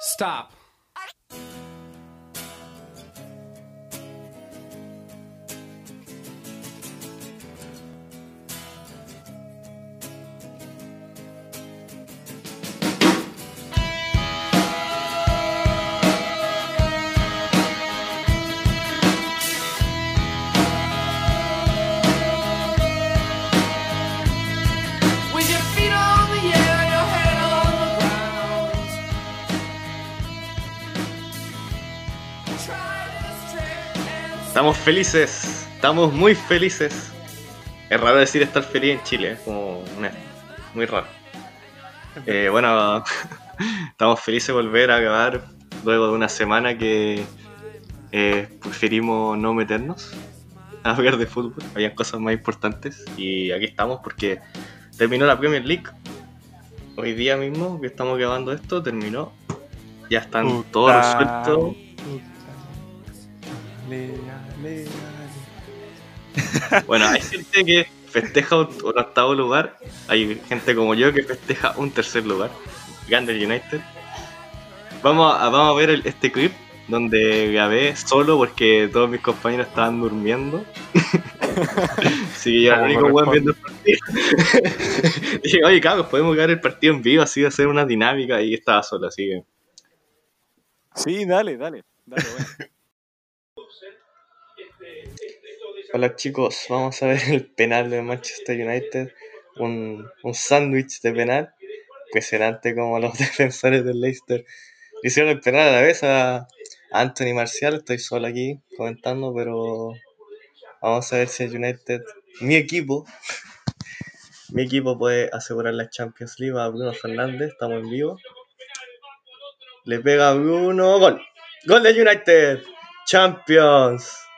Stop. Estamos felices, estamos muy felices. Es raro decir estar feliz en Chile, es como una- muy raro. Eh, bueno, estamos felices de volver a grabar luego de una semana que eh, preferimos no meternos a hablar de fútbol. Habían cosas más importantes y aquí estamos porque terminó la Premier League. Hoy día mismo que estamos grabando esto terminó. Ya están Puta. todos resueltos. Bueno, hay gente que festeja un, un octavo lugar, hay gente como yo que festeja un tercer lugar, Gander United. Vamos a, vamos a ver el- este clip donde grabé solo porque todos mis compañeros estaban durmiendo. Así que yo era el único weón viendo el partido. Dije, oye, cabros, podemos grabar el partido en vivo, así de hacer una dinámica y estaba solo, así que. Sí, dale, dale. dale bueno. Hola chicos, vamos a ver el penal de Manchester United. Un, un sándwich de penal. Impresionante como los defensores del Leicester le hicieron el penal a la vez a, Anthony Marcial. Estoy solo aquí comentando, pero vamos a ver si el United, mi equipo, mi equipo puede asegurar la Champions League a Bruno Fernández. Estamos en vivo. Le pega a Bruno. Gol. Gol de United. Champions.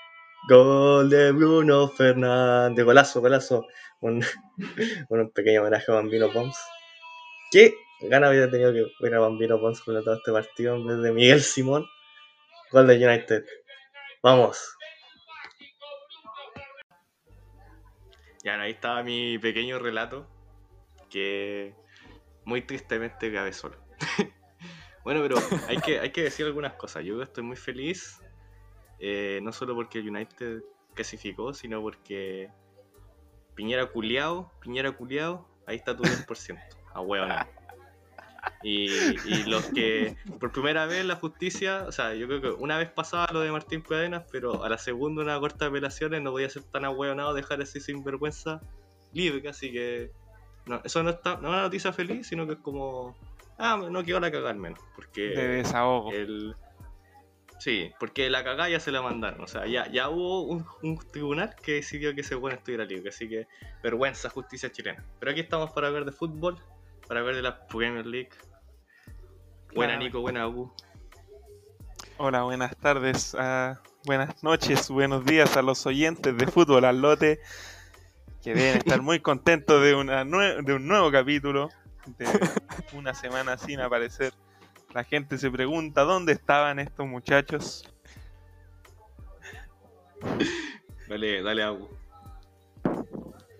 Gol de Bruno Fernández. Golazo, golazo. Un, un pequeño homenaje a Bambino Pons. ¿Qué gana había tenido que ver a Bambino Pons con todo este partido en vez de Miguel Simón? Gol de United. Vamos. Ya, ahí estaba mi pequeño relato que muy tristemente grabé solo. bueno, pero hay que, hay que decir algunas cosas. Yo estoy muy feliz, eh, no solo porque el United clasificó, sino porque Piñera culiao, Piñera culiao, ahí está tu 10%, a. Y, y los que por primera vez la justicia, o sea, yo creo que una vez pasaba lo de Martín Cadenas, pero a la segunda una corta de apelaciones no voy a ser tan ahueonado dejar así sin vergüenza libre, así que no, eso no está, no es una noticia feliz, sino que es como ah, no quiero la cagar menos, porque De desahogo. el sí, porque la cagada ya se la mandaron, o sea, ya, ya hubo un, un tribunal que decidió que ese bueno estuviera libre, así que vergüenza justicia chilena. Pero aquí estamos para hablar de fútbol, para hablar de la Premier League. Buena. Nico, buena Agu. Hola, buenas tardes, ah, buenas noches, buenos días a los oyentes de Fútbol al Lote, que deben estar muy contentos de, una nue- de un nuevo capítulo, de una semana sin aparecer. La gente se pregunta dónde estaban estos muchachos. Dale, dale Agu.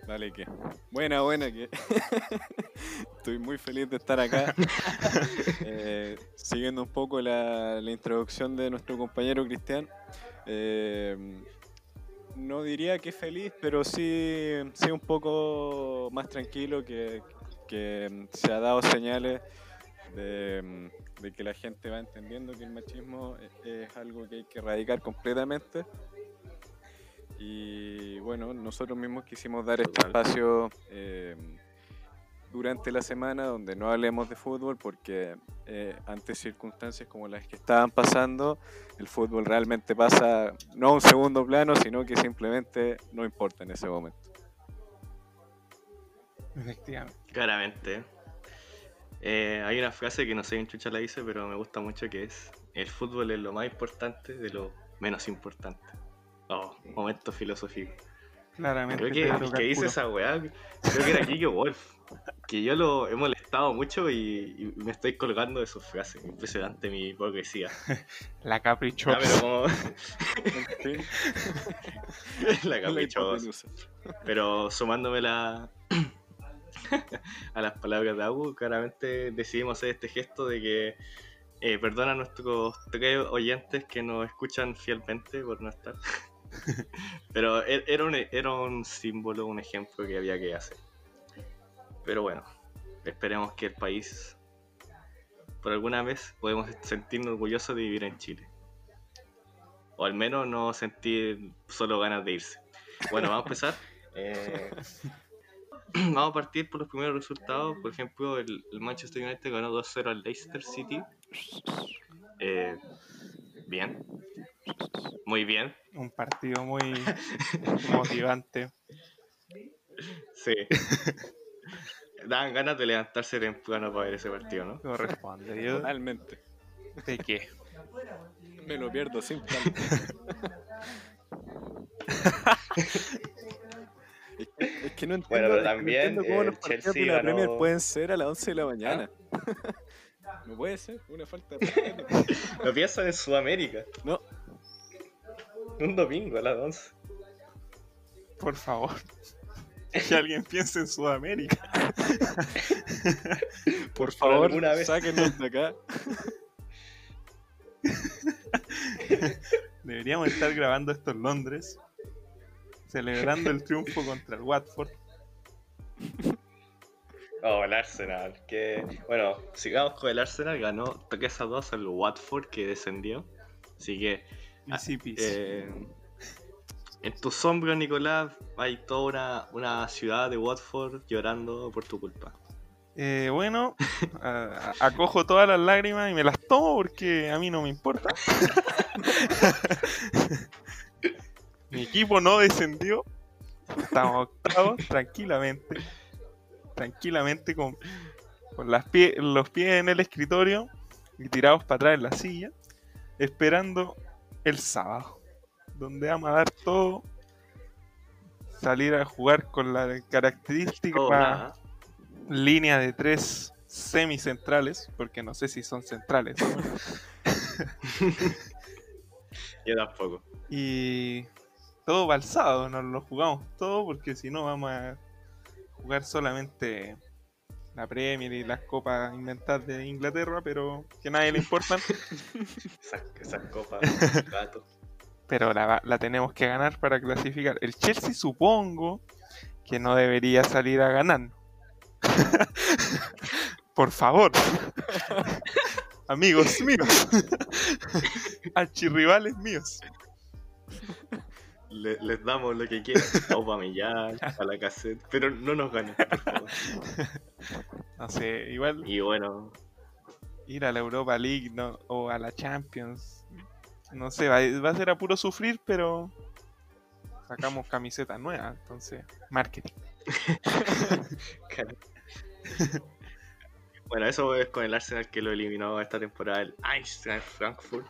Dale que. Buena, buena que. Estoy muy feliz de estar acá. Eh, siguiendo un poco la, la introducción de nuestro compañero Cristian. eh, no diría que feliz, pero sí, sí un poco más tranquilo que, que se ha dado señales de, de que la gente va entendiendo que el machismo es- es algo que hay que erradicar completamente. Y bueno, nosotros mismos quisimos dar este espacio eh, durante la semana donde no hablemos de fútbol porque eh, ante circunstancias como las que estaban pasando, el fútbol realmente pasa no a un segundo plano, sino que simplemente no importa en ese momento. Efectivamente. Claramente. Eh, hay una frase que no sé quién chucha la dice, pero me gusta mucho que es el fútbol es lo más importante de lo menos importante. Oh, momento filosófico. Claramente. Creo que el que dice esa weá, creo que era Kike Wolf. Que yo lo he molestado mucho y, y me estoy colgando de sus frases. Impresionante mi hipocresía. La caprichosa. Ah, como En la caprichosa. Pero sumándome la... a las palabras de Agu, claramente decidimos hacer este gesto de que Eh, perdona a nuestros tres oyentes que nos escuchan fielmente por no estar. Pero e- era un, era un símbolo, un ejemplo que había que hacer. Pero bueno, esperemos que el país, por alguna vez, podemos sentirnos orgullosos de vivir en Chile. O al menos no sentir solo ganas de irse. Bueno, vamos a empezar. Eh, vamos a partir por los primeros resultados. Por ejemplo, el, el Manchester United ganó 2-0 al Leicester City. Eh, bien. Muy bien. Un partido muy motivante. Sí. Dan ganas de levantarse temprano para ver ese partido, ¿no? Corresponde. Yo Totalmente. de qué. Me lo pierdo sin. es, que, es que no entiendo, Bueno, pero es que no también, entiendo cómo eh, los partidos Chelsea de la Premier ganó- pueden ser a las 11 de la mañana. no puede ser, una falta de respeto. Lo piensan en Sudamérica. No, Un domingo a las 11. Por favor. Que alguien piense en Sudamérica. por favor, alguna vez. sáquenos de acá. Deberíamos estar grabando esto en Londres. Celebrando el triunfo contra el Watford. Oh, el Arsenal. Que, bueno, sigamos con el Arsenal. Ganó 3 a 2 al Watford que descendió. Así que, Ah, Easy eh, en tu sombra, Nicolás, hay toda una, una ciudad de Watford llorando por tu culpa. Eh, bueno, a- acojo todas las lágrimas y me las tomo porque a mí no me importa. Mi equipo no descendió. Estamos octavos tranquilamente. Tranquilamente con, con las pie- los pies en el escritorio y tirados para atrás en la silla. Esperando el sábado. Donde vamos a dar todo. Salir a jugar con la característica línea de tres semicentrales, porque no sé si son centrales. Yo tampoco. y todo balsado, nos lo jugamos todo, porque si no vamos a jugar solamente la Premier y las copas inventadas de Inglaterra, pero que a nadie le importan. Esas, esas copas, gato. pero la, la tenemos que ganar para clasificar. El Chelsea supongo que no debería salir a ganar. Por favor. Amigos míos. Archirrivales míos. Le- les damos lo que quieran. A a la cassette. Pero no nos ganen, por favor. No sé, igual Y bueno, ir a la Europa League no- o a la Champions. No sé, va, va a ser a puro sufrir, pero sacamos camisetas nuevas, entonces, marketing. Bueno, eso es con el Arsenal que lo eliminó esta temporada el Eintracht Frankfurt.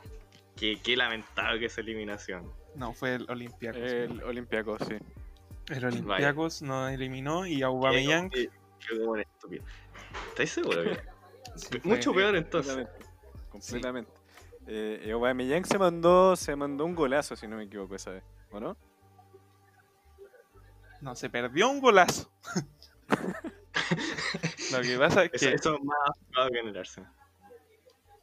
Qué, qué lamentable que esa eliminación. No, fue el Olympiacos. El Olympiacos, sí. El Olympiacos nos eliminó y Aubameyang estúpido. ¿Estáis seguros? sí, fue- Mucho peor entonces. Completamente. Completamente. Eh, y Aubameyang se mandó, se mandó un golazo, si no me equivoco, esa vez. ¿O no? No, se perdió un golazo. Lo que pasa es Eso, que, eso es más que en el Arsenal.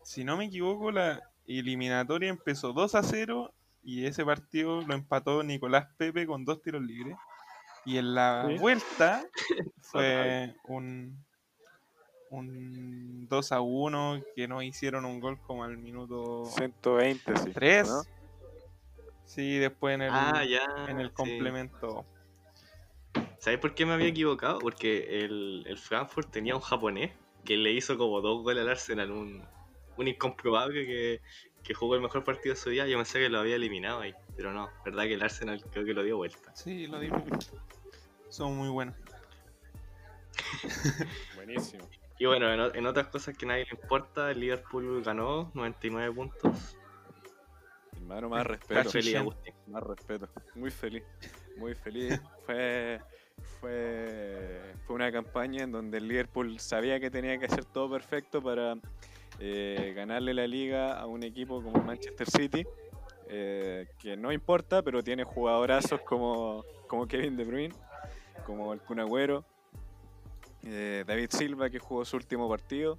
si no me equivoco, la eliminatoria empezó 2 a 0 y ese partido lo empató Nicolás Pepe con dos tiros libres. Y en la Sí. vuelta fue un, un 2 a 1 que no hicieron un gol como al minuto 120, sí. 3. ¿no? Sí, después en el, Ah, ya. en el sí. complemento. ¿Sabes por qué me había equivocado? Porque el, el Frankfurt tenía un japonés que le hizo como dos goles al Arsenal, un, un incomprobable que, que jugó el mejor partido de su día. Yo pensé que lo había eliminado ahí, pero no, verdad que el Arsenal creo que lo dio vuelta. Sí, lo digo. Son muy buenos. Buenísimo. Y bueno, en, otras cosas que a nadie le importa, el Liverpool ganó 99 puntos. Hermano, más respeto. Feliz, Chen. Agustín. Más respeto. Muy feliz. Muy feliz. Fue, fue, fue una campaña en donde el Liverpool sabía que tenía que hacer todo perfecto para eh, ganarle la liga a un equipo como Manchester City. eh, que no importa, pero tiene jugadorazos como, como Kevin De Bruyne, como el Kun Agüero, eh, David Silva que jugó su último partido.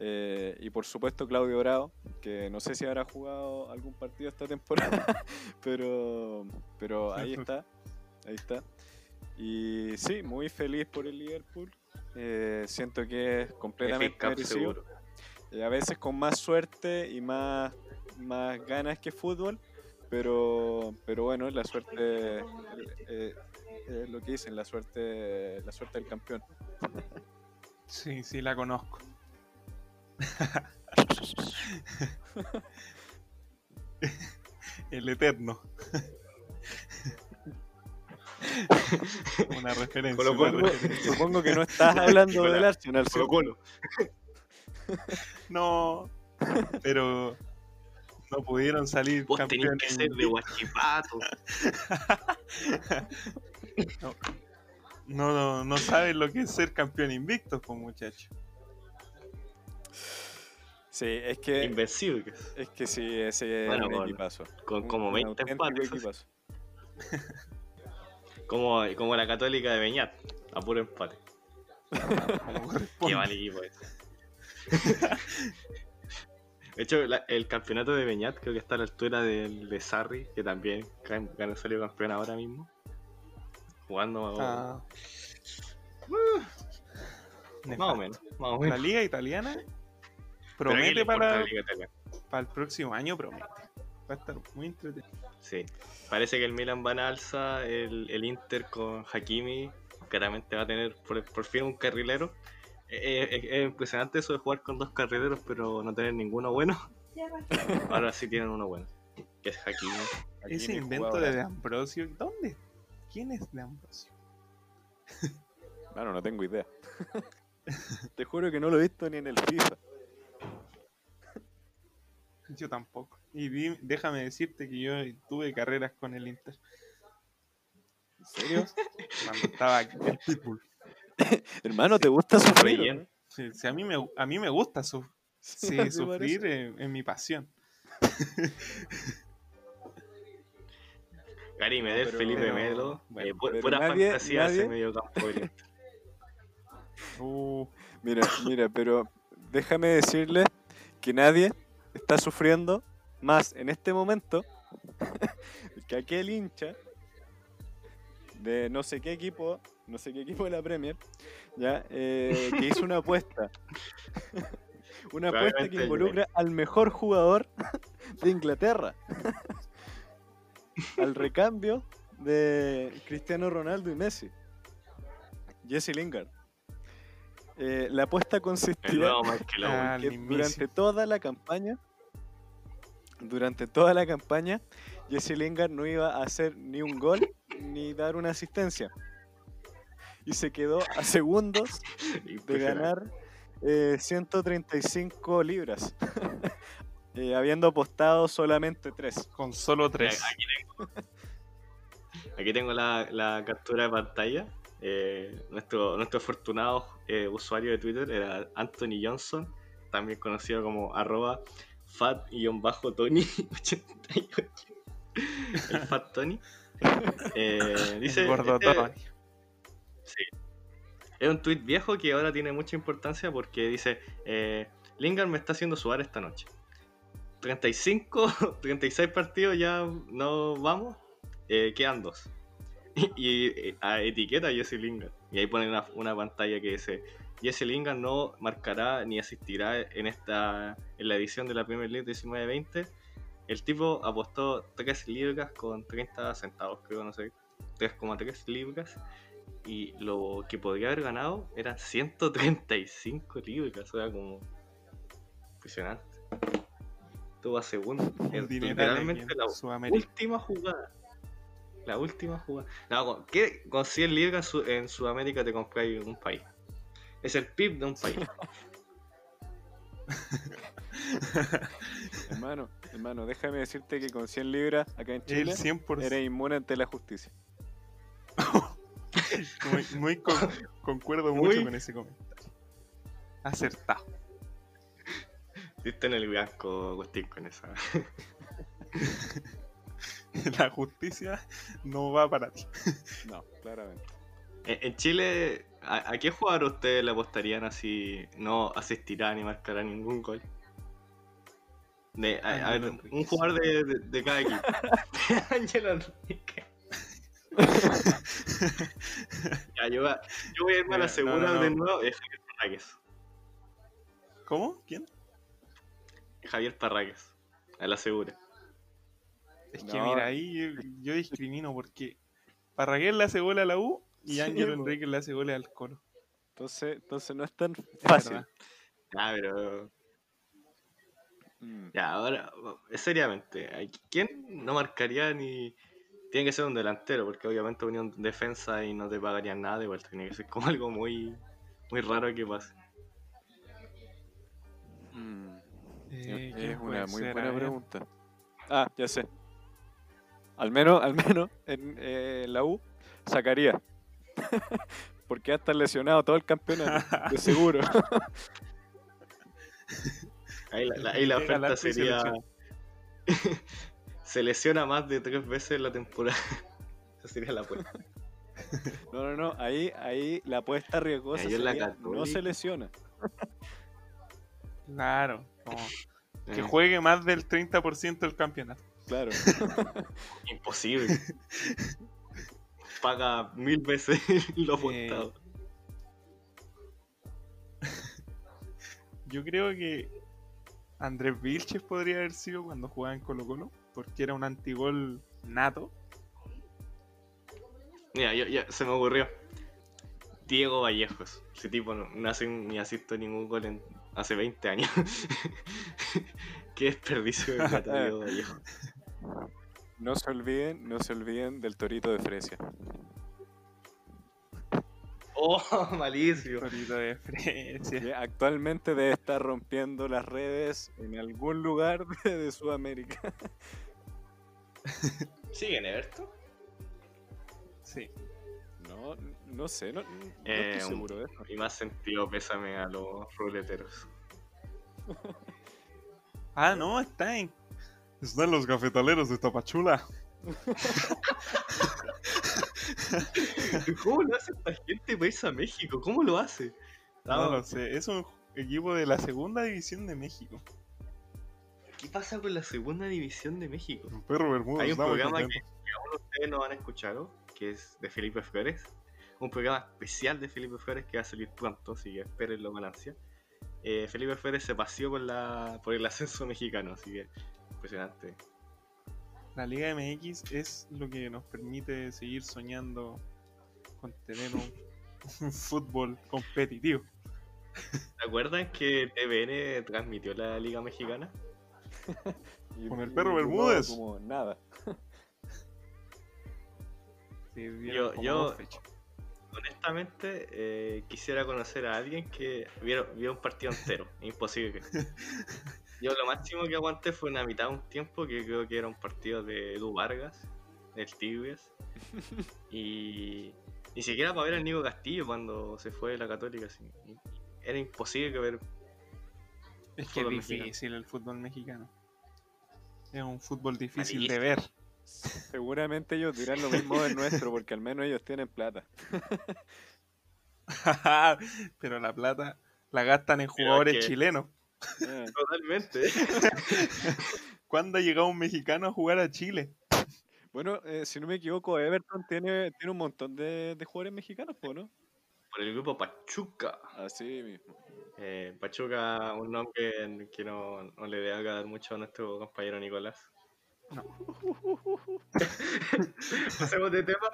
Eh, y por supuesto Claudio Bravo, que no sé si habrá jugado algún partido esta temporada, pero, pero ahí está, ahí está. Y sí, muy feliz por el Liverpool. Eh, siento que es completamente merecido. Seguro. Eh, a veces con más suerte y más, más ganas que fútbol, pero, pero bueno, la suerte, eh, eh, es lo que dicen, la suerte, la suerte del campeón. Sí, sí, la conozco. El Eterno. Una referencia. Colo una Colo. referencia. Supongo que no estás hablando del Arsenal. Colo. No, pero no pudieron salir Vos tenés campeones. que ser de Guachipato. No, no, no saben lo que es ser campeón invicto, pues muchachos. Sí, es que, Invencibles. es que sí, ese Bueno, es un con- equipazo. Con como un 20 auténtico empates. Como, como la católica de Beñat. A puro empate. Qué mal equipo ese. De hecho, la- el campeonato de Beñat creo que está a la altura del de Sarri, que también ganó salió campeón ahora mismo. Jugando Ah. más o menos. Más o La menos. liga italiana Pero ¿a quién promete para, la Liga Italiana? para el próximo año, promete. Va a estar muy entretenido. Sí. Parece que el Milan va en alza, el, el Inter con Hakimi, claramente va a tener por, por fin un carrilero. Eh, eh, es impresionante eso de jugar con dos carrileros, pero no tener ninguno bueno. Ahora sí tienen uno bueno, que es Hakimi. Aquí Ese invento de De Ambrosio, ¿dónde? ¿Quién es De Ambrosio? Bueno, no tengo idea. Te juro que no lo he visto ni en el FIFA. Yo tampoco. Y di- déjame decirte que yo tuve carreras con el Inter. ¿En serio? Cuando estaba aquí, el Pitbull. Hermano, ¿te gusta sufrir? Bien. no? Sí, sí, a, mí me, a mí me gusta su- sí, sufrir, es mi pasión. Gary Medel, pero- Felipe pero- Melo, bueno, eh, pu- pura nadie- fantasía nadie- medio campo. Uh, Mira, mira, pero déjame decirle que nadie está sufriendo más en este momento que aquel hincha de no sé qué equipo, no sé qué equipo de la Premier, ya, eh, que hizo una apuesta. una apuesta que involucra al mejor jugador de Inglaterra. al recambio de Cristiano Ronaldo y Messi. Jesse Lingard. Eh, la apuesta consistía. Ah, que durante toda la campaña, durante toda la campaña, Jesse Lingard no iba a hacer ni un gol ni dar una asistencia. Y se quedó a segundos de ganar eh, 135 libras, eh, habiendo apostado solamente 3. con solo tres. Aquí tengo, aquí tengo la, la captura de pantalla. Eh, nuestro, nuestro afortunado eh, usuario de Twitter era Anthony Johnson, también conocido como arroba fat-tony88. El Fat Tony. Eh, dice, este- Tony. Es un tweet viejo que ahora tiene mucha importancia porque dice: eh, Lingard me está haciendo sudar esta noche. 35, 36 partidos ya no vamos, eh, quedan dos. Y, eh, a etiqueta Jesse Lingard. Y ahí ponen una, una pantalla que dice: Jesse Lingard no marcará ni asistirá en esta en la edición de la Premier League 19-20. El tipo apostó 3 libras con 30 centavos, creo, no sé, 3,3 libras y lo que podría haber ganado eran 135 libras, o sea, como impresionante. Estuvo a segundo. Un Es literalmente la Sudamérica. última jugada. La última jugada. No, con, ¿qué? con 100 libras su- en Sudamérica te compráis un país. Es el PIB de un país. Hermano, hermano, déjame decirte que con 100 libras acá en Chile 100%. eres inmune ante la justicia. Muy, muy con- concuerdo Muy- mucho con ese comentario. Acertado. Viste en el blanco, Agustín, con esa. La justicia no va para ti. No, claramente. En, en Chile, ¿a, a qué jugador ustedes le apostarían así? No asistirá ni marcará ningún gol. De, a- a ver, Ángel un jugador de, de- de cada equipo. Ángel Enrique. Ya, yo, voy a- yo voy a irme a la no, no, no. de nuevo. Es Javier Parragues. ¿Cómo? ¿Quién? Javier Parragues. A la segura. Es que No. mira, ahí yo, yo discrimino porque Parragués le hace gol a la U y Sí, Ángel. Enrique le hace gol al Colo. Entonces, entonces no es tan Es fácil. verdad. Ya, pero. Mm. Ya, ahora, seriamente, ¿a ¿quién no marcaría ni. Tiene que ser un delantero, porque obviamente Unión defensa y no te pagarían nada, igual tiene que ser como algo muy. Muy raro que pase. Mm. Eh, es ¿quién una puede muy buena ver. pregunta. Ah, ya sé. Al menos, al menos en eh, la U sacaría. Porque va a estar lesionado todo el campeonato, de seguro. Ahí la, la- ahí la oferta sería. Se lesiona más de tres veces en la temporada. Esa sería la apuesta. No, no, no. Ahí, ahí la apuesta riesgosa Ahí en la sería no se lesiona. Claro. como que Eh, juegue más del 30% del campeonato. Claro. Imposible. Paga mil veces lo Eh, apostado. Yo creo que Andrés Vilches podría haber sido cuando jugaba en Colo Colo, porque era un antigol nato. Mira, yo, ya se me ocurrió. Diego Vallejos. Ese tipo no, no hace ni asisto ningún gol en hace 20 años. Qué desperdicio de plata, Diego Vallejos. No se olviden, no se olviden del torito de Fresia. Oh, malísimo. Torito de Fresia. que actualmente debe estar rompiendo las redes en algún lugar de, de Sudamérica. ¿Sigue en Everton? Sí. No, no sé, no, no Eh, estoy seguro de eso. Y más sentido pésame a los ruleteros. Ah, no, está en. Están los cafetaleros de Tapachula. ¿Cómo lo hace esta gente para irse a México? ¿Cómo lo hace? No lo sé, es un equipo de la segunda división de México. ¿Qué pasa con la segunda división de México? Un perro Bermudo. Hay un programa que, que aún ustedes no han escuchado, que es de Felipe Flores. Un programa especial de Felipe Flores que va a salir pronto, así que espérenlo con ansia. Eh, Felipe Flores se paseó por, la, por el ascenso mexicano, así que impresionante. La Liga MX es lo que nos permite seguir soñando con tener un, un fútbol competitivo. ¿Se acuerdan que TVN transmitió la Liga Mexicana? Y- Con el y perro Bermúdez. Como nada. Sí, Yo-. Honestamente, eh, quisiera conocer a alguien que viera, viera un partido entero. Imposible. Yo lo máximo que aguanté fue una mitad de un tiempo, que creo que era un partido de Edu Vargas, del Tigres. Y ni siquiera para ver al Nico Castillo cuando se fue de la Católica. así. Era imposible que ver. Es que es fútbol mexicano. difícil el fútbol mexicano. Es un fútbol difícil de ver. Seguramente ellos dirán lo mismo del nuestro, porque al menos ellos tienen plata. Pero la plata la gastan en jugadores que- chilenos. Ah, Totalmente. ¿Cuándo ha llegado un mexicano a jugar a Chile? Bueno, eh, si no me equivoco, Everton tiene, tiene un montón de, de jugadores mexicanos, ¿no? Por el grupo Pachuca. Así mismo. Eh, Pachuca, un nombre que no, no le debe agradar mucho a nuestro compañero Nicolás. No. Pasemos de tema.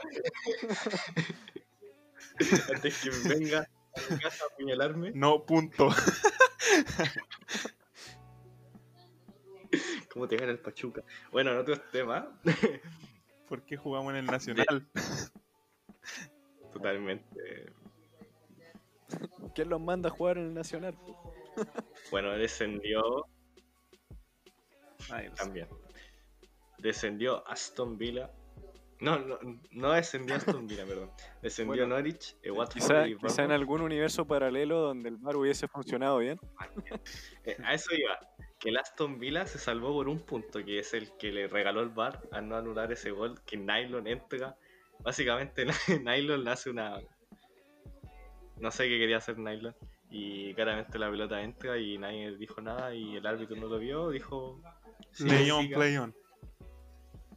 Antes que venga a mi casa a apuñalarme, No, punto. como te gana el Pachuca. Bueno, en otros temas, ¿Por qué jugamos en el Nacional? totalmente. ¿Quién los manda a jugar en el Nacional? Bueno, descendió Ay, también. Descendió Aston Villa. No, no, no descendió Aston Villa, perdón. Descendió Bueno, Norwich, eh, Watford Quizá, y quizá en algún universo paralelo donde el bar hubiese funcionado bien. Eh, a eso iba. Que el Aston Villa se salvó por un punto, que es el que le regaló el VAR al no anular ese gol que Nylon entra. Básicamente Nylon le hace una no sé qué quería hacer Nyland. Y claramente la pelota entra y nadie dijo nada y el árbitro no lo vio, dijo... "Sí, Play on, siga". play on.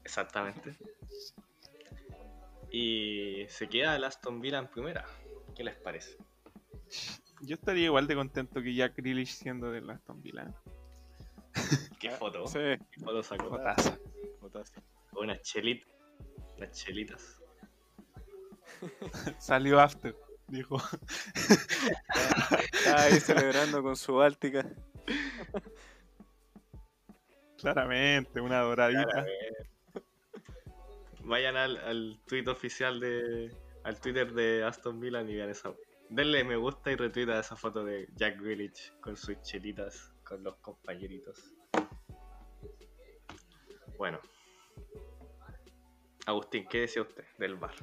Exactamente. Y se queda el Aston Villa en primera. ¿Qué les parece? Yo estaría igual de contento que Jack Grealish siendo del Aston Villa. ¿Qué foto? Sí, ¿Qué foto sacó? Fotaza. botazo. Unas chelitas. Unas chelitas. Salió after, dijo. Está ahí celebrando con su Báltica. Claramente, una doradita. Claramente. Vayan al, al tweet oficial de. al Twitter de Aston Villa y vean esa. Denle me gusta y retuita esa foto de Jack Grealish con sus chelitas, con los compañeritos. Bueno. Agustín, ¿qué decía usted del bar?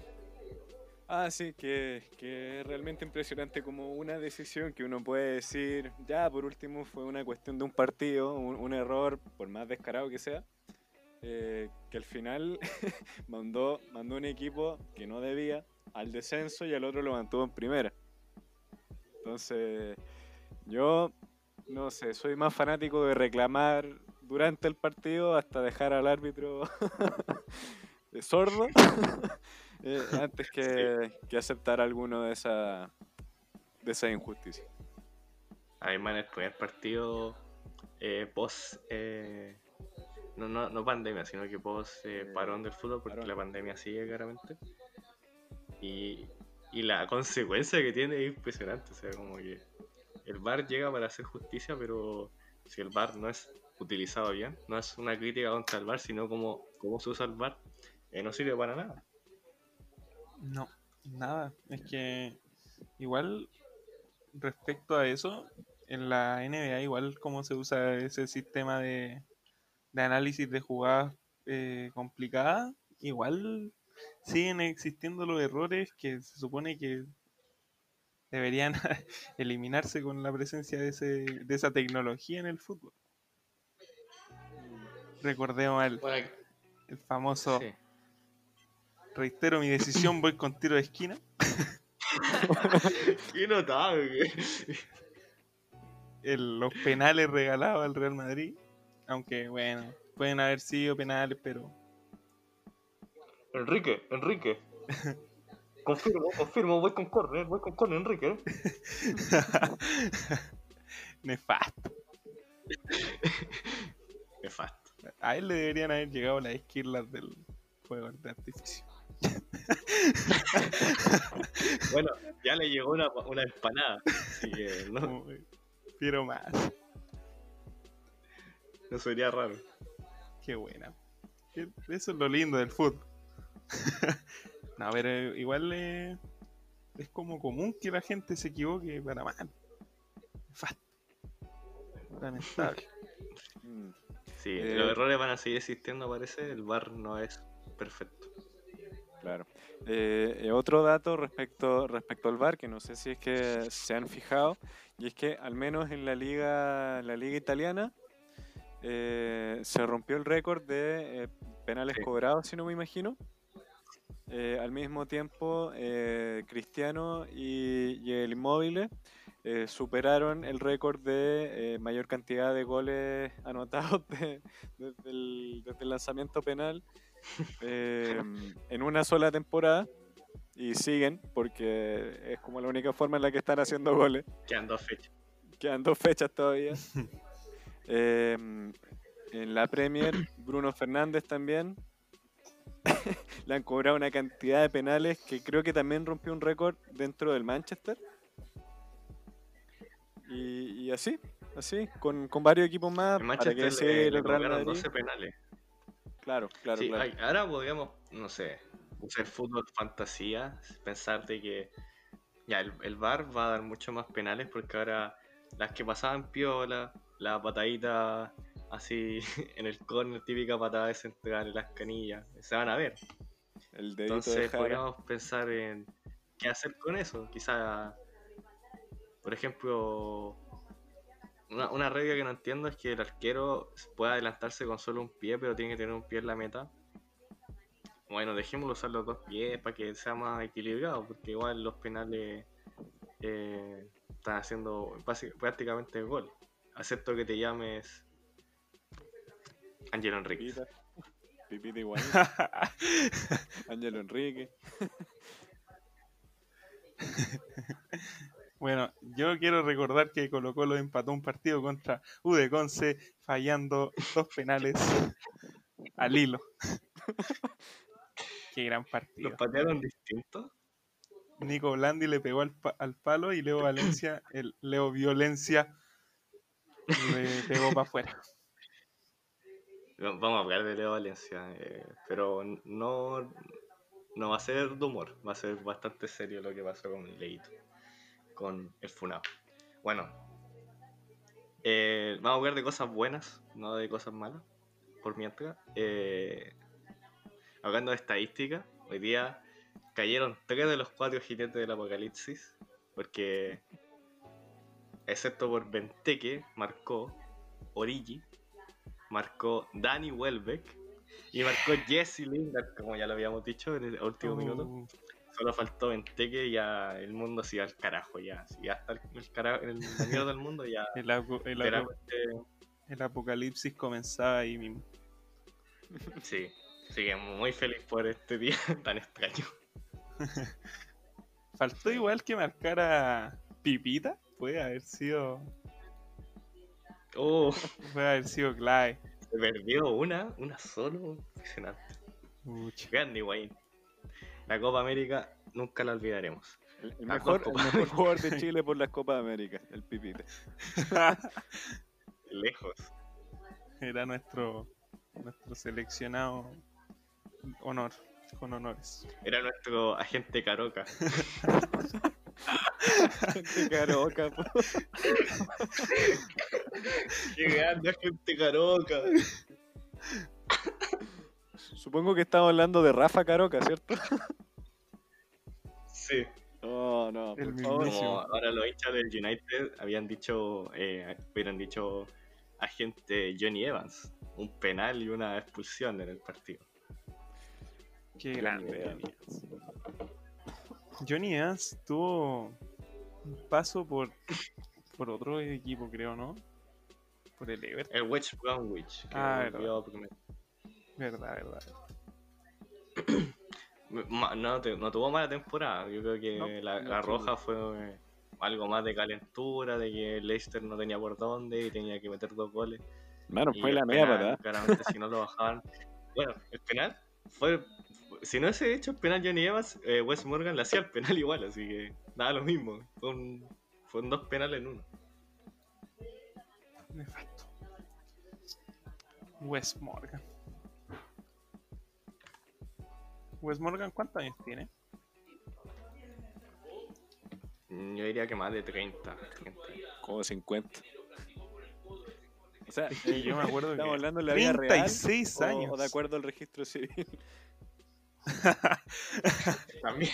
Ah, sí, que, que es realmente impresionante como una decisión que uno puede decir, ya por último fue una cuestión de un partido, un, error, por más descarado que sea, eh, que al final mandó, mandó un equipo que no debía al descenso y al otro lo mantuvo en primera. Entonces, yo no sé, soy más fanático de reclamar durante el partido hasta dejar al árbitro de sordo eh, antes que, que aceptar alguno de esa de esa injusticia. Además, en el primer partido eh, post. eh, no, no, no pandemia, sino que post eh, Eh, parón del fútbol, porque parón. la pandemia sigue claramente. Y, y la consecuencia que tiene es impresionante. O sea, como que el VAR llega para hacer justicia, pero si el VAR no es utilizado bien, no es una crítica contra el VAR, sino como cómo se usa el VAR, eh, no sirve para nada. No, nada. Es que igual respecto a eso, en la NBA igual como se usa ese sistema de, de análisis de jugadas eh, complicadas, igual siguen existiendo los errores que se supone que deberían eliminarse con la presencia de, ese, de esa tecnología en el fútbol. Recordemos el, el famoso, sí. Reitero mi decisión, voy con tiro de esquina. Qué notable. el- los penales regalados al Real Madrid. Aunque bueno, pueden haber sido penales, pero Enrique, Enrique. Confirmo, confirmo, voy con corner, voy con corner, Enrique. nefasto. Nefasto. A él le deberían haber llegado las esquirlas del juego de artificio. Bueno, ya le llegó una, una empanada, así que no, Quiero más. no sería raro. Qué buena. Eso es lo lindo del fútbol. no, pero igual eh, es como común que la gente se equivoque para mal. Nefasto. Lamentable. Mm. Sí, Eh, los errores van a seguir existiendo, parece. El bar no es perfecto. Claro. Eh, eh, otro dato respecto, respecto al VAR, que no sé si es que se han fijado, y es que al menos en la liga, la liga italiana eh, se rompió el récord de eh, penales Sí. cobrados, si no me imagino. Eh, al mismo tiempo, eh, Cristiano y, y el Inmóvil superaron el récord de mayor cantidad de goles anotados de- desde, el, desde el lanzamiento penal eh, en una sola temporada y siguen porque es como la única forma en la que están haciendo goles. Quedan dos fechas. Quedan dos fechas todavía. Eh, en la Premier, Bruno Fernández también. Le han cobrado una cantidad de penales que creo que también rompió un récord dentro del Manchester. Y, y así, así, con, con varios equipos más. En ¿Para qué Manchester decir le, le el Real cobraron Madrid? 12 penales. Claro, claro, Sí, claro. ay, ahora podríamos, no sé, usar fútbol fantasía, pensar de que ya el, el VAR va a dar mucho más penales porque ahora las que pasaban piola, la patadita así en el corner, típica patada de central en las canillas, se van a ver. El dedito de Entonces podríamos pensar en qué hacer con eso. Quizá, por ejemplo, una, una regla que no entiendo es que el arquero puede adelantarse con solo un pie, pero tiene que tener un pie en la meta. Bueno, dejémoslo usar los dos pies para que sea más equilibrado, porque igual los penales eh, están haciendo prácticamente gol. Acepto que te llames Ángelo Enrique. Pipita. Pipita igual. Ángelo Enrique. Bueno, yo quiero recordar que Colo Colo empató un partido contra U de Conce fallando dos penales al hilo. Qué gran partido. ¿Los patearon distintos? Nico Blandi le pegó al, pa- al palo y Leo Valencia, el Leo Violencia, le pegó para afuera. Vamos a hablar de Leo Valencia, eh, pero no, no va a ser de humor, va a ser bastante serio lo que pasó con Leito, con el Funao. Bueno, eh, vamos a hablar de cosas buenas, no de cosas malas, por mientras. Eh, hablando de estadística, hoy día cayeron tres de los cuatro jinetes del apocalipsis, porque, excepto por Benteke, marcó Origi, marcó Danny Welbeck y marcó Jesse Lingard, como ya lo habíamos dicho en el último minuto. Solo faltó Benteke y ya el mundo se iba al carajo ya. Si ya está el, el cara- el- la mierda del mundo ya. el, apocalipsis comenzaba ahí mismo. sí. Así que muy feliz por este día tan extraño. Faltó igual que marcara Pipita. Puede haber sido. Oh, Puede haber sido clave. se perdió una, una solo. Impresionante. Pucha. Grande Wayne. La Copa América nunca la olvidaremos. El, el La mejor, Copa. el mejor jugador de Chile por las Copas América, el Pipita. Lejos. Era nuestro, nuestro seleccionado honor, con honores. Era nuestro agente Caroca. Gente caroca, po. ¡Qué grande agente Caroca! Supongo que estamos hablando de Rafa Caroca, ¿cierto? Sí. No, no, por El favor. mismísimo. Como ahora los hinchas del United habían dicho, eh, hubieran dicho agente Johnny Evans, un penal y una expulsión en el partido. Qué grande Evans. Johnny Evans. Johnny Evans tuvo un paso por, por otro equipo, creo, ¿no? Por el Everton. El West Bromwich, que Ah, primer- Verdad, verdad. Ma- no, te- no tuvo mala temporada. Yo creo que No, la, no la tuvo. roja fue eh, algo más de calentura, de que el Leicester no tenía por dónde y tenía que meter dos goles. Y fue la media patada. Claramente, si no lo bajaban. Bueno, el penal fue. Si no hubiese hecho el penal Johnny Evans, eh, Wes Morgan le hacía el penal igual, así que nada lo mismo. Fue un- fueron dos penales en uno. Nefasto. Wes Morgan. Wes Morgan, ¿cuántos años tiene? Mm, Yo diría que más de 30. 30. Como 50. O sea, que yo me acuerdo estamos que hablando de la vida real 36 o- años. o de acuerdo al registro civil. También.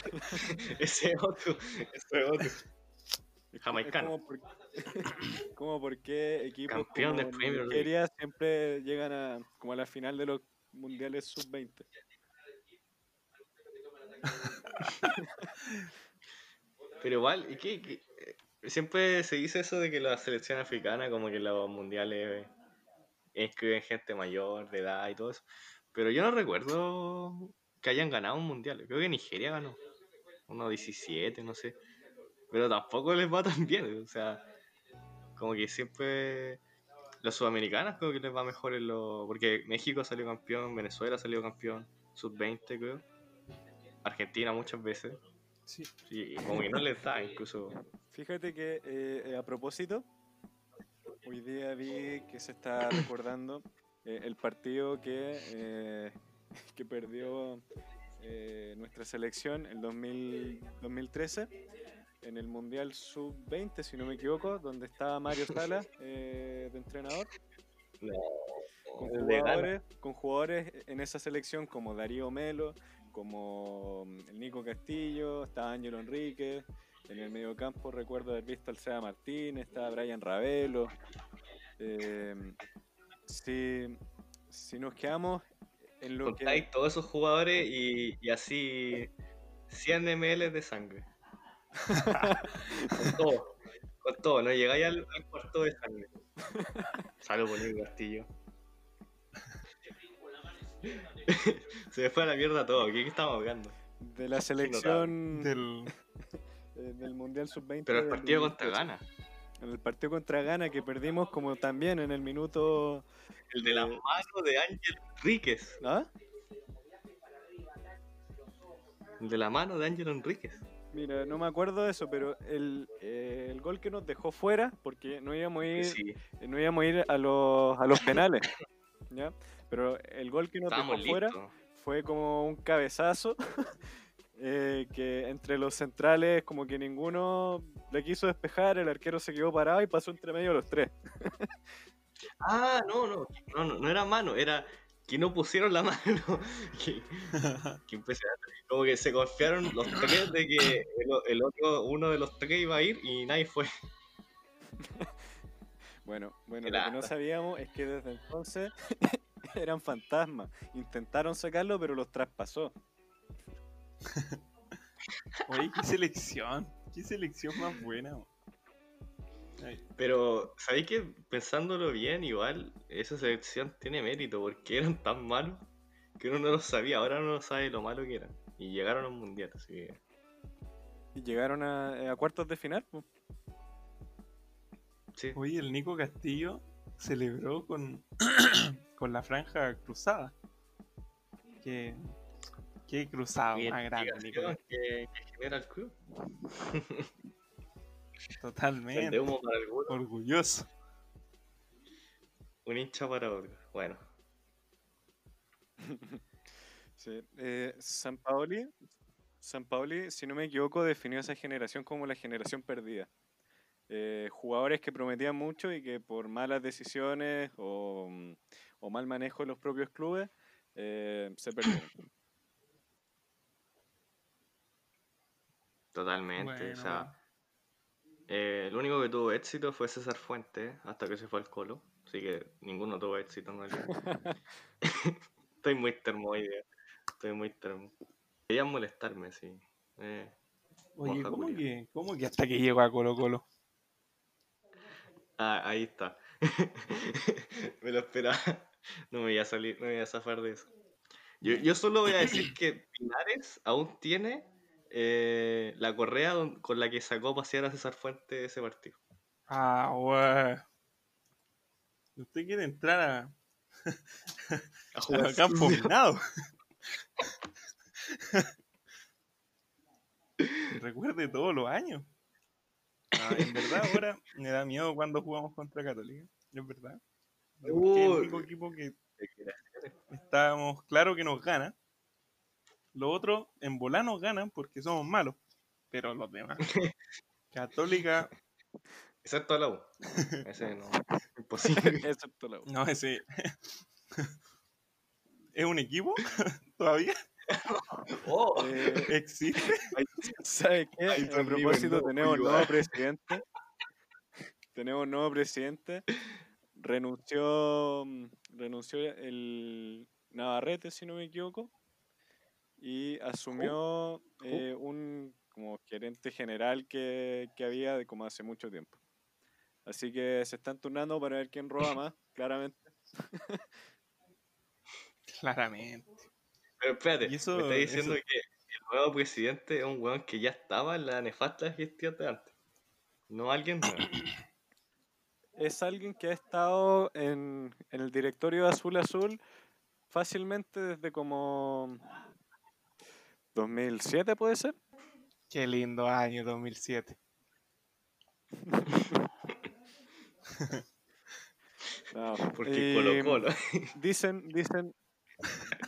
ese otro. Ese otro. Jamaicano. como por, como por qué equipos Campeón de como Premier League. Siempre llegan a como a la final de los mundiales sub-20. Pero igual, ¿y qué? Eh, Siempre se dice eso de que la selección africana, como que los mundiales inscriben gente mayor, de edad y todo eso. Pero yo no recuerdo que hayan ganado un mundial. Creo que Nigeria ganó. Uno 17, no sé. Pero tampoco les va tan bien. O sea, como que siempre los sudamericanos creo que les va mejor en lo... Porque México salió campeón, Venezuela salió campeón, sub-20 creo. Argentina muchas veces. Sí. Sí, como que no les da incluso. Fíjate que eh, eh, a propósito, hoy día vi que se está recordando eh, el partido que, eh, que perdió nuestra selección el 2000 2013 en el Mundial Sub-20, si no me equivoco, donde estaba Mario Sala de entrenador. con jugadores, con jugadores en esa selección como Darío Melo, como mm, el Nico Castillo, estaba Ángelo Enrique, en el mediocampo recuerdo haber visto al Seba Martínez, estaba Brian Ravelo. Eh, si, si nos quedamos en lo que... Contáis todos esos jugadores y, y así 100 ml de sangre. Con todo. Con todo, no llegáis al, al cuarto de sangre. Salvo por el Castillo. Se me fue a la mierda todo. ¿Qué, qué estamos hablando? De la selección Del... del Mundial Sub-20. Pero el partido 2018. contra Ghana. En el partido contra Ghana que perdimos como también en el minuto... El de la mano de Ángel Enríquez. ¿Ah? El de la mano de Ángel Enríquez. Mira, no me acuerdo de eso, pero el, eh, el gol que nos dejó fuera, porque no íbamos a ir, Sí, no íbamos a, ir a, los, a los penales, ¿ya? Pero el gol que nos dejó fuera fue como un cabezazo eh, que entre los centrales como que ninguno le quiso despejar, el arquero se quedó parado y pasó entre medio de los tres. Ah, no, no, no, no, no era mano, era que no pusieron la mano. que, que. Como que se confiaron los tres de que el, el otro, uno de los tres iba a ir y nadie fue. Bueno, bueno, lo que no sabíamos es que desde entonces eran fantasmas. Intentaron sacarlo, pero los traspasó. Oye, qué selección. Qué selección más buena. Ay, Pero, ¿sabéis que pensándolo bien, igual esa selección tiene mérito porque eran tan malos que uno no lo sabía, ahora uno no sabe lo malo que eran. Y llegaron a un mundial, así que. Y llegaron a, a cuartos de final. pues. Sí. Oye, el Nico Castillo celebró con, con la franja cruzada. Qué, qué cruzado más grande, Nico. Identificación que, que genera el club. Totalmente. humo para algunos, Orgulloso. un hincha para otro. Bueno, Sí. Eh, San Paoli, San Paoli, si no me equivoco, definió esa generación como la generación perdida. Eh, jugadores que prometían mucho y que por malas decisiones o, mm, o mal manejo de los propios clubes eh, se perdieron. totalmente. Bueno, o sea, eh, el único que tuvo éxito fue César Fuentes hasta que se fue al Colo. Así que ninguno tuvo éxito en realidad. Estoy muy termo hoy día. Estoy muy termo. Querían molestarme, sí. Eh, Oye, ¿cómo que, ¿cómo que hasta que llegó a Colo Colo? Ah, ahí está. me lo esperaba. No me voy a salir, no me voy a zafar de eso. Yo, yo solo voy a decir que Pinares aún tiene eh, la correa don- con la que sacó a pasear a César Fuente ese partido. Ah, wey. Usted quiere entrar a, A a campo minado. Recuerde todos los años. Ah, en verdad ahora me da miedo cuando jugamos contra Católica. Es verdad. Porque es el único equipo que estábamos claro que nos gana. Los otros en volar nos ganan porque somos malos. Pero los demás. Católica, Excepto la U. Ese no. Imposible. Excepto la U. no, ese. ¿Es un equipo? ¿Todavía? Oh, Eh, ¿Existe? ¿Sabe qué? Ay, A propósito, tenemos nuevo presidente. tenemos nuevo presidente. Renunció, mm, renunció el Navarrete, si no me equivoco, y asumió eh, un como gerente general que, que había de como hace mucho tiempo. Así que se están turnando para ver quién roba más, claramente. Claramente. pero espérate, eso- me está diciendo eso- que el nuevo presidente es un weón que ya estaba en la nefasta gestión de antes. No alguien nuevo. Es alguien que ha estado en, en el directorio de Azul Azul fácilmente desde como 2007, ¿puede ser? Qué lindo año 2007. No, Porque y Colo Colo. Dicen, dicen,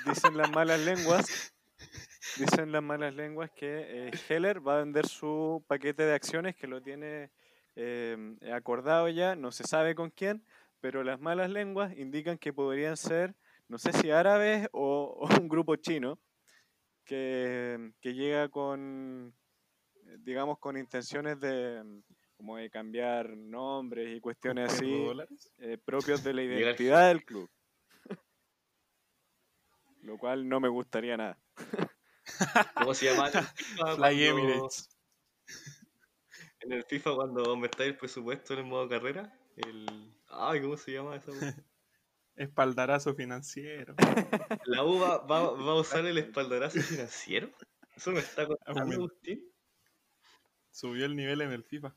dicen las malas lenguas, dicen las malas lenguas que eh, Heller va a vender su paquete de acciones que lo tiene eh, acordado ya, no se sabe con quién, pero las malas lenguas indican que podrían ser, no sé si árabes o, o un grupo chino que, que llega con, digamos, con intenciones de como de cambiar nombres y cuestiones así eh, propios de la identidad del club. Lo cual no me gustaría nada. ¿Cómo se llama? Fly Emirates. En el FIFA cuando aumentáis el presupuesto en el modo carrera, el... Ay, ¿cómo se llama esa weá? Espaldarazo financiero. La U va, va- va a usar el espaldarazo financiero. Eso me está contando. Agustín. Subió el nivel en el FIFA.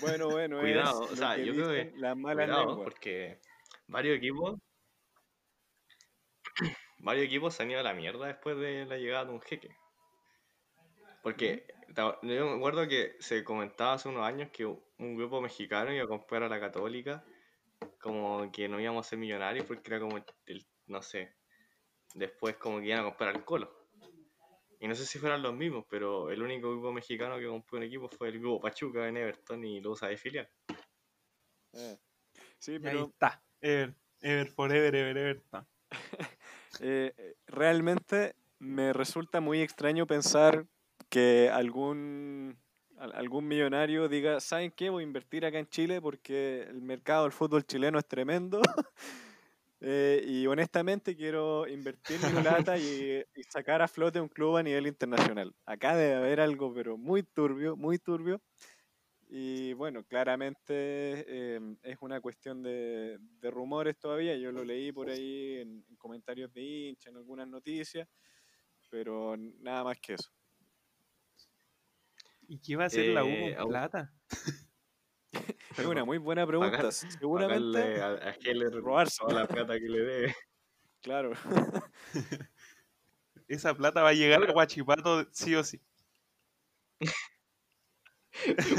Bueno, bueno, Cuidado, es o sea, yo creo que- las malas Cuidado, porque varios equipos varios equipos se han ido a la mierda después de la llegada de un jeque. Porque yo me acuerdo que se comentaba hace unos años que un grupo mexicano iba a comprar a la Católica como que no íbamos a ser millonarios porque era como el, no sé, después como que iban a comprar al Colo. Y no sé si fueran los mismos, pero el único grupo mexicano que compró un equipo fue el grupo Pachuca en Everton y lo usa de filial. Eh, Sí, Y ahí pero está. Ever, ever, forever, ever, ever. está. eh, eh, realmente me resulta muy extraño pensar que algún, al- algún millonario diga, ¿saben qué? Voy a invertir acá en Chile porque el mercado del fútbol chileno es tremendo. eh, y honestamente quiero invertir mi plata y, y sacar a flote un club a nivel internacional. Acá debe haber algo, pero muy turbio, muy turbio. Y bueno, claramente em, es una cuestión de, de rumores todavía. Yo lo leí por ahí en, en comentarios de hincha, en algunas noticias, pero nada más que eso. ¿Y qué va a hacer la U Eh, con au- plata? Es una muy buena pregunta. Pagar- Seguramente a, a Heller robarse. toda la plata que le debe. Claro. Esa plata va a llegar a Guachipato sí o sí.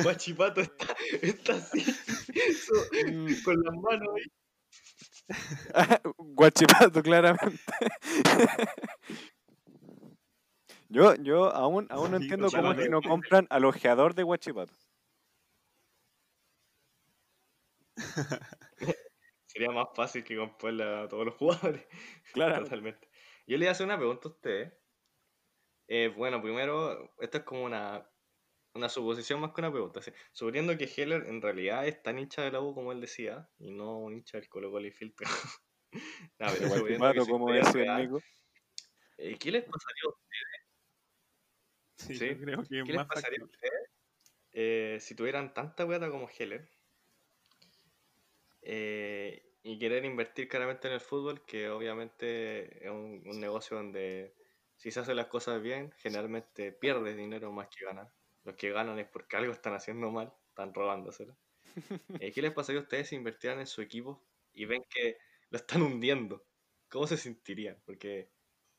Guachipato está, está así, so- con las manos ahí. Guachipato, claramente. Yo, yo aún, aún no entiendo cómo es que no compran al ojeador de Guachipato. Sería más fácil que comprarle a todos los jugadores. Claro. Totalmente. Yo le voy a hacer una pregunta a ustedes. Eh, bueno, primero, esto es como una, una suposición más que una pregunta. sí. Suponiendo que Heller en realidad es tan hincha de la U como él decía, y no un hincha del Colo Colo y filtro. No, pero como decía Nico. eh, ¿Qué les pasaría a Sí, Sí. yo creo que ¿Qué les pasaría a ustedes eh, si tuvieran tanta plata como Heller eh, y querer invertir claramente en el fútbol, que obviamente es un, un negocio donde si se hacen las cosas bien, generalmente pierdes dinero más que ganas. Los que ganan es porque algo están haciendo mal, están robándoselo. Eh, ¿Qué les pasaría a ustedes si invirtieran en su equipo y ven que lo están hundiendo? ¿Cómo se sentirían? Porque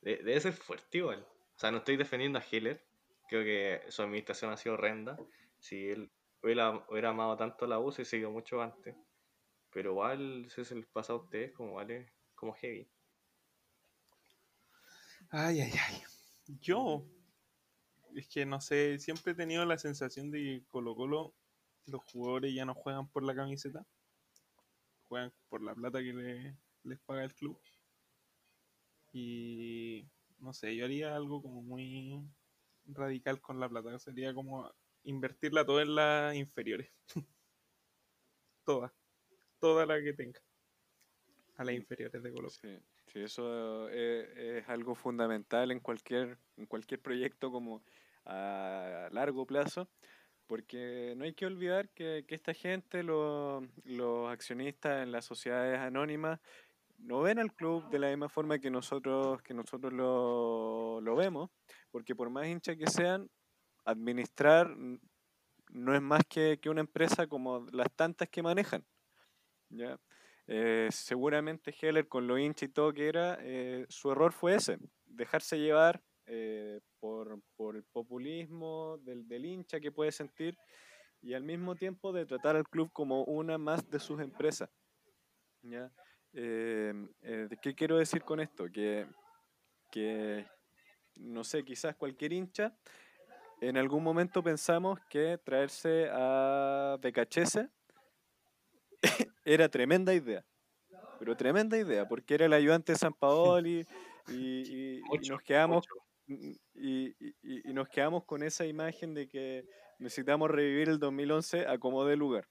de- debe ser fuerte igual. O sea, no estoy defendiendo a Heller, creo que su administración ha sido horrenda. Si él hubiera, hubiera amado tanto la U, se siguió mucho antes. Pero igual, si se les pasa a ustedes, como vale, como heavy. Ay, ay, ay. Yo, es que no sé, siempre he tenido la sensación de que Colo Colo, los jugadores ya no juegan por la camiseta, juegan por la plata que le- les paga el club. Y no sé, yo haría algo como muy radical con la plata, sería como invertirla toda en las inferiores. toda, toda la que tenga. A las inferiores de Colo Colo. Sí, sí, eso eh, es, algo fundamental en cualquier, en cualquier proyecto como a largo plazo, porque no hay que olvidar que, que esta gente, lo- los accionistas en las sociedades anónimas, no ven al club de la misma forma que nosotros, que nosotros lo, lo vemos, porque por más hinchas que sean, administrar no es más que, que una empresa como las tantas que manejan. ¿ya? Eh, seguramente Heller con lo hincha y todo que era, eh, su error fue ese, dejarse llevar eh, por, por el populismo del, del hincha que puede sentir y al mismo tiempo de tratar al club como una más de sus empresas. ¿ya? Eh, eh, ¿Qué quiero decir con esto? Que, que, no sé, quizás cualquier hincha, en algún momento pensamos que traerse a Becachese era tremenda idea. Pero tremenda idea, porque era el ayudante de San Paoli y, y- nos quedamos y- y nos quedamos con esa imagen de que necesitamos revivir el 2011 a como de lugar.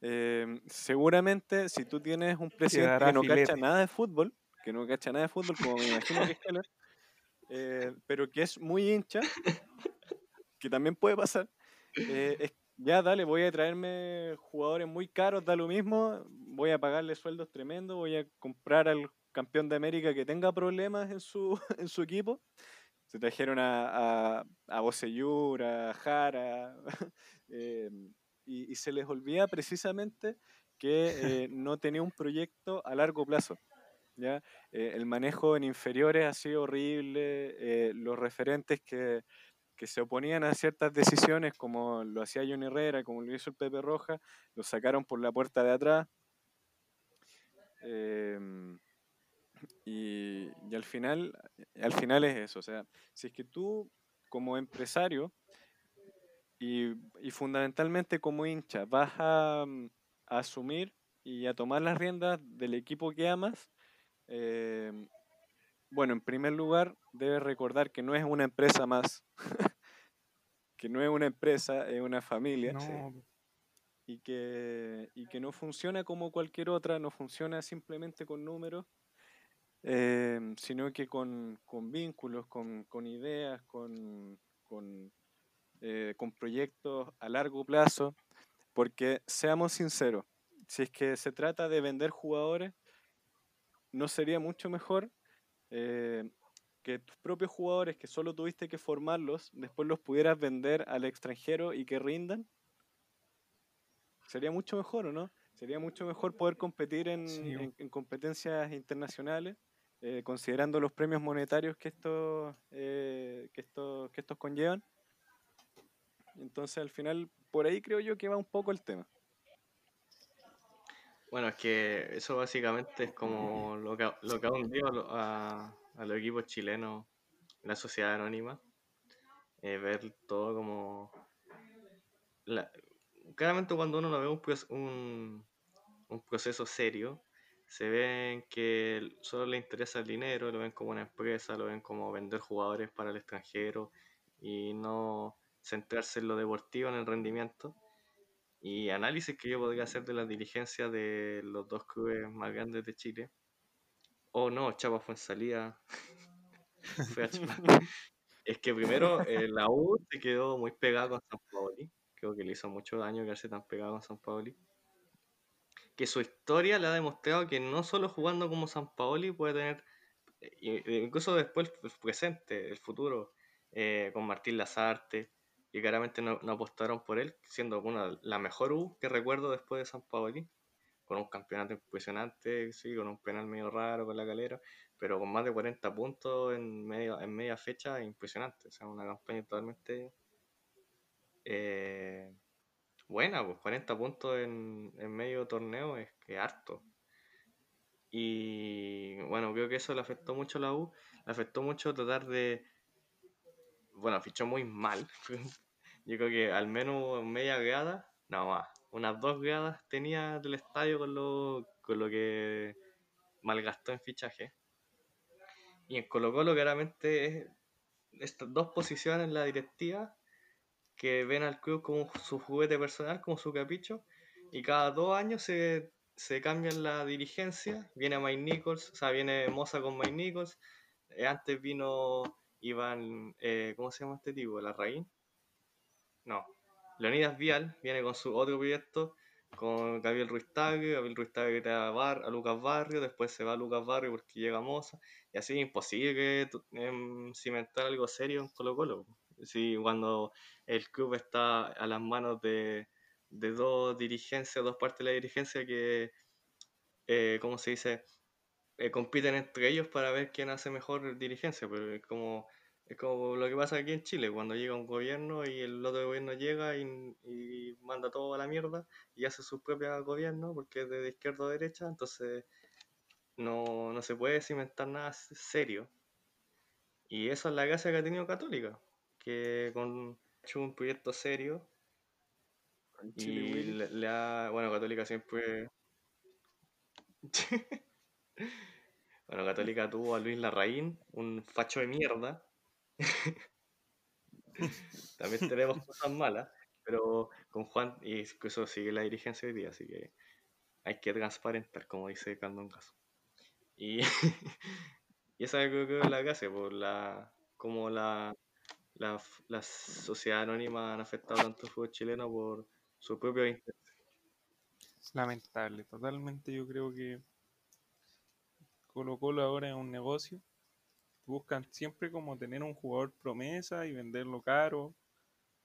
Eh, seguramente si tú tienes un presidente que no cacha filete. nada de fútbol, que no cacha nada de fútbol, como me imagino que es Keller, eh, pero que es muy hincha, que también puede pasar, eh, es- ya dale, voy a traerme jugadores muy caros, da lo mismo, voy a pagarle sueldos tremendos, voy a comprar al campeón de América que tenga problemas en su, en su equipo. Se trajeron a, a, a Bocellur, a Jara, eh, y, y se les olvida precisamente que eh, no tenía un proyecto a largo plazo. ¿ya? Eh, el manejo en inferiores ha sido horrible, eh, los referentes que, que se oponían a ciertas decisiones, como lo hacía Johnny Herrera, como lo hizo el Pepe Roja, los sacaron por la puerta de atrás. Em, y, y al final, al final es eso, o sea, si es que tú como empresario y, y fundamentalmente como hincha vas a, mm, a asumir y a tomar las riendas del equipo que amas, em, bueno, en primer lugar, debes recordar que no es una empresa más, que no es una empresa, es una familia. No, y que, y que no funciona como cualquier otra, no funciona simplemente con números, eh, sino que con, con vínculos, con, con ideas, con, con, eh, con proyectos a largo plazo, porque seamos sinceros, si es que se trata de vender jugadores, ¿no sería mucho mejor eh, que tus propios jugadores que solo tuviste que formarlos, después los pudieras vender al extranjero y que rindan? Sería mucho mejor, ¿o no? Sería mucho mejor poder competir en, Sí. en- en competencias internacionales, eh, considerando los premios monetarios que eh, que que estos conllevan. Entonces, al final, por ahí creo yo que va un poco el tema. Bueno, es que eso básicamente es como lo que, lo que ha hundido a, lo- a- a los equipos chilenos, la sociedad anónima, eh, ver todo como... la- claramente cuando uno no ve un, un, un proceso serio, se ven que solo le interesa el dinero, lo ven como una empresa, lo ven como vender jugadores para el extranjero y no centrarse en lo deportivo, en el rendimiento. Y análisis que yo podría hacer de las diligencias de los dos clubes más grandes de Chile. Oh no, Chapa fue en salida. Fue a. Es que primero eh, la U se quedó muy pegada con San Paoli. Creo que le hizo mucho daño quedarse tan pegado con San Paoli. Que su historia le ha demostrado que no solo jugando como San Paoli puede tener, eh, incluso después el presente, el futuro, eh, con Martín Lazarte, que claramente no, no apostaron por él, siendo una, la mejor U que recuerdo después de San Paoli, con un campeonato impresionante, sí, con un penal medio raro con la calera, pero con más de 40 puntos en, medio, en media fecha, impresionante, o sea, una campaña totalmente eh, buena, pues 40 puntos en, en medio torneo es que harto. Y bueno, creo que eso le afectó mucho a la U, le afectó mucho tratar de, bueno, fichó muy mal. Yo creo que al menos media grada, no más, unas dos gradas tenía del estadio con lo, con lo que malgastó en fichaje. Y en Colo Colo claramente es estas dos posiciones en la directiva que ven al club como su juguete personal, como su capricho, y cada dos años se, se cambian la dirigencia, viene Mike Nichols, o sea, viene Moza con Mike Nichols, eh, antes vino Iván, eh, ¿cómo se llama este tipo? ¿Larraín? No, Leonidas Vial viene con su otro proyecto, con Gabriel Ruiz Tagle, Gabriel Ruiz Tagle trae a, Bar- a Lucas Barrio, después se va Lucas Barrio porque llega Moza, y así es imposible que em, cimentar algo serio en Colo Colo. Si cuando el club está a las manos de, de dos dirigencias, dos partes de la dirigencia que, eh, ¿cómo se dice? Eh, compiten entre ellos para ver quién hace mejor dirigencia, pero es como, es como lo que pasa aquí en Chile, cuando llega un gobierno y el otro gobierno llega y, y manda todo a la mierda y hace su propio gobierno porque es de izquierda a derecha, entonces no, no se puede cimentar nada serio. Y eso es la gracia que ha tenido Católica, que con ha hecho un proyecto serio Chile y le ha, bueno, Católica siempre... bueno, Católica tuvo a Luis Larraín, un facho de mierda. También tenemos cosas malas, pero con Juan, y eso sigue la dirigencia hoy día, así que hay que transparentar, como dice Candón Caso. Y, y esa creo que es la gracia, por la, como la, la, las sociedades anónimas han afectado tanto al fútbol chileno por su propio interés. Lamentable, totalmente yo creo que Colo Colo ahora es un negocio. Buscan siempre como tener un jugador promesa y venderlo caro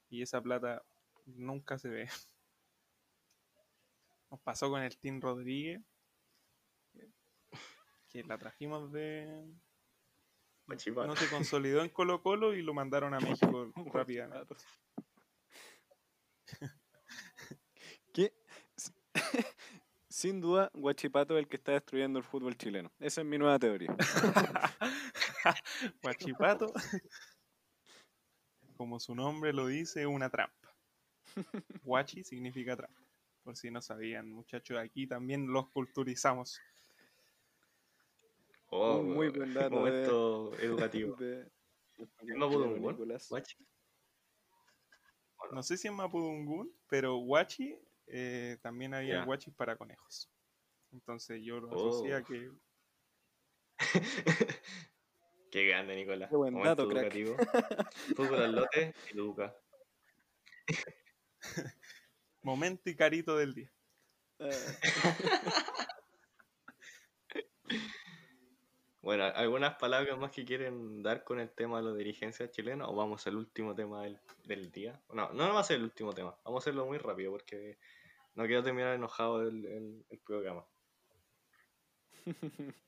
y esa plata nunca se ve. Nos pasó con el Team Rodríguez, que- la trajimos de... No se consolidó en Colo Colo y lo mandaron a México rápidamente. ¿Qué? Sin duda, Guachipato es el que está destruyendo el fútbol chileno. Esa es mi nueva teoría. Guachipato, como su nombre lo dice, es una trampa. Guachi significa trampa. Por si no sabían, muchachos, aquí también los culturizamos. Oh, Un muy buen dato momento educativo. De- ¿Es Mapudungún? Nicolás. Guachi. No sé si es Mapudungún, pero Guachi eh, también había guachis para conejos. Entonces yo lo Oh. asocié a que Qué grande, Nicolás. Qué buen Momento dato, crack. educativo. Fútbol al lote y Luca. momento y carito del día. Bueno, ¿algunas palabras más que quieren dar con el tema de la dirigencia chilena o vamos al último tema del, del día? No, no va a ser el último tema, vamos a hacerlo muy rápido porque no quiero terminar enojado el, el- programa.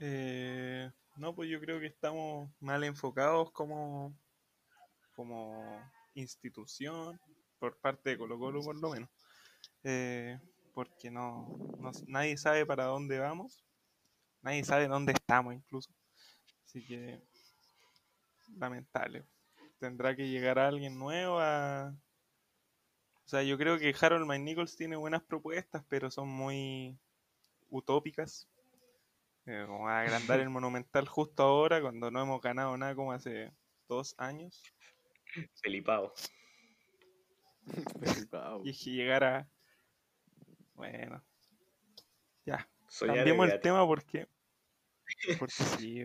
Eh, no, pues yo creo que estamos mal enfocados como, como institución, por parte de Colo Colo por lo menos. Eh, porque no, no- nadie sabe para dónde vamos, nadie sabe dónde estamos incluso. Así que lamentable. Tendrá que llegar alguien nuevo a... O sea, yo creo que Harold McNichols tiene buenas propuestas, pero son muy utópicas. Eh, como agrandar el Monumental justo ahora, cuando no hemos ganado nada como hace dos años. Felipao. flipao. Y llegar a... Bueno. Ya, Soñar cambiemos el tema porque... Porque sí.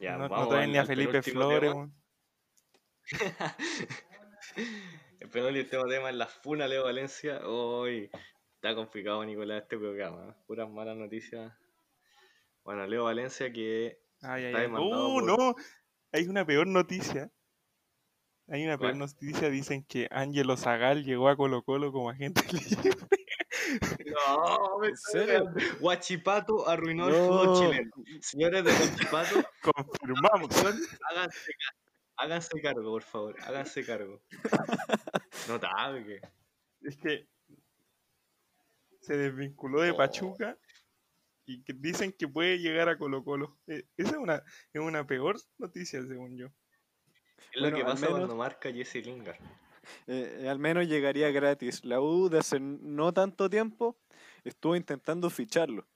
Ya, no, no vamos traen al- ni a Felipe Flores. Tema. El penúltimo tema es la funa Leo Valencia. Hoy está complicado, Nicolás, este programa. ¿eh? Puras malas noticias. Bueno, Leo Valencia que Ay, Está ay. demandado ¡Uh, por- no! Hay una peor noticia. Hay una peor ¿Cuál? noticia. Dicen que Ángelo Zagal llegó a Colo Colo como agente libre. No, ¿En serio? Guachipato arruinó el fútbol chileno. Señores de Guachipato, Confirmamos. háganse, ca- háganse cargo, por favor. Háganse cargo. Notable. Es que se desvinculó de Oh. Pachuca y que dicen que puede llegar a Colo Colo. Eh, esa es una, es una peor noticia, según yo. Es Bueno, lo que al pasa menos- cuando marca Jesse Lingard. Eh, al menos llegaría gratis. La U de hace no tanto tiempo estuvo intentando ficharlo.